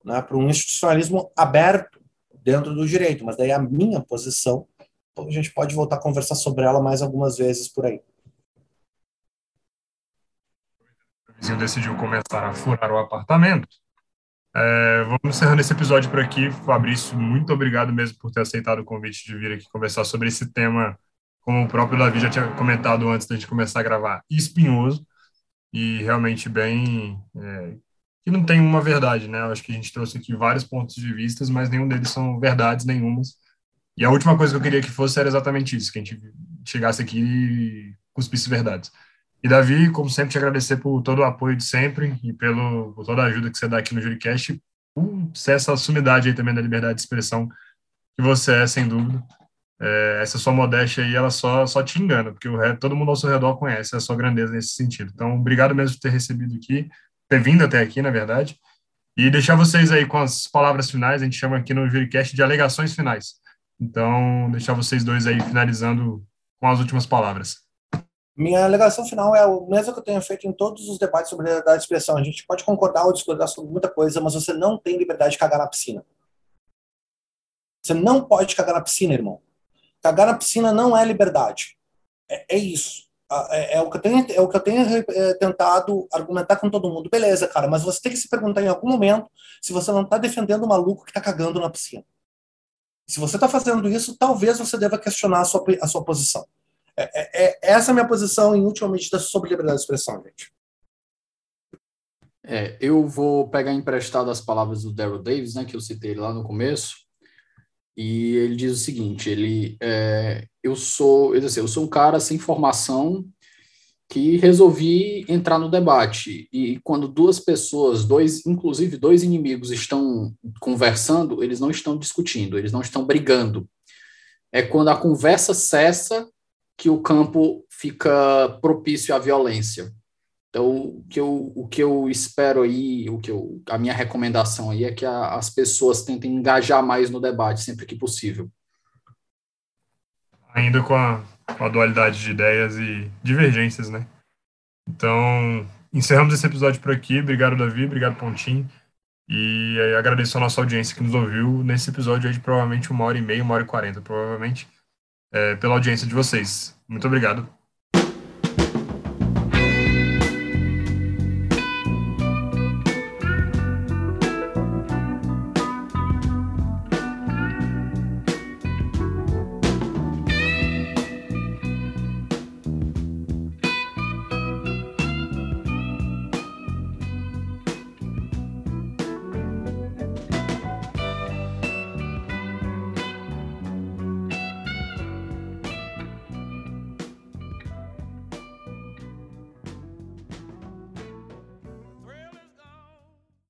né, para um institucionalismo aberto dentro do direito. Mas daí a minha posição, a gente pode voltar a conversar sobre ela mais algumas vezes por aí. O vizinho decidiu começar a furar o apartamento. É, vamos encerrando esse episódio por aqui. Fabrício, muito obrigado mesmo por ter aceitado o convite de vir aqui conversar sobre esse tema, como o próprio Davi já tinha comentado antes da gente começar a gravar, espinhoso e realmente bem. É, que não tem uma verdade, né? Eu acho que a gente trouxe aqui vários pontos de vista, mas nenhum deles são verdades nenhumas. E a última coisa que eu queria que fosse era exatamente isso, que a gente chegasse aqui e cuspisse verdades. E Davi, como sempre, te agradecer por todo o apoio de sempre e pelo, por toda a ajuda que você dá aqui no Juricast, por ser essa sumidade aí também da liberdade de expressão que você é, sem dúvida. É, essa sua modéstia aí, ela só, só te engana, porque o, todo mundo ao seu redor conhece a sua grandeza nesse sentido. Então, obrigado mesmo por ter recebido aqui, ter vindo até aqui, na verdade. E deixar vocês aí com as palavras finais, a gente chama aqui no Juricast de alegações finais. Então, deixar vocês dois aí finalizando com as últimas palavras. Minha alegação final é o mesmo que eu tenho feito em todos os debates sobre liberdade de expressão. A gente pode concordar ou discordar sobre muita coisa, mas você não tem liberdade de cagar na piscina. Você não pode cagar na piscina, irmão. Cagar na piscina não é liberdade. É, é isso. É, é, o que eu tenho, é o que eu tenho é, tentado argumentar com todo mundo. Beleza, cara, mas você tem que se perguntar em algum momento se você não está defendendo o maluco que está cagando na piscina. Se você está fazendo isso, talvez você deva questionar a sua, a sua posição. É, é, é, essa é a minha posição, em última medida, sobre liberdade de expressão, gente. É, eu vou pegar emprestado as palavras do Daryl Davis, né, que eu citei lá no começo, e ele diz o seguinte: ele, é, eu sou, ele diz assim, eu sou um cara sem formação que resolvi entrar no debate. E quando duas pessoas, dois, inclusive dois inimigos, estão conversando, eles não estão discutindo, eles não estão brigando. É quando a conversa cessa que o campo fica propício à violência. Então, o que eu, o que eu espero aí, o que eu, a minha recomendação aí é que a, as pessoas tentem engajar mais no debate sempre que possível. Ainda com a, com a dualidade de ideias e divergências, né? Então, encerramos esse episódio por aqui. Obrigado, Davi. Obrigado, Pontinho. E agradeço a nossa audiência que nos ouviu nesse episódio aí de provavelmente uma hora e meia, uma hora e quarenta, provavelmente, é, pela audiência de vocês. Muito obrigado.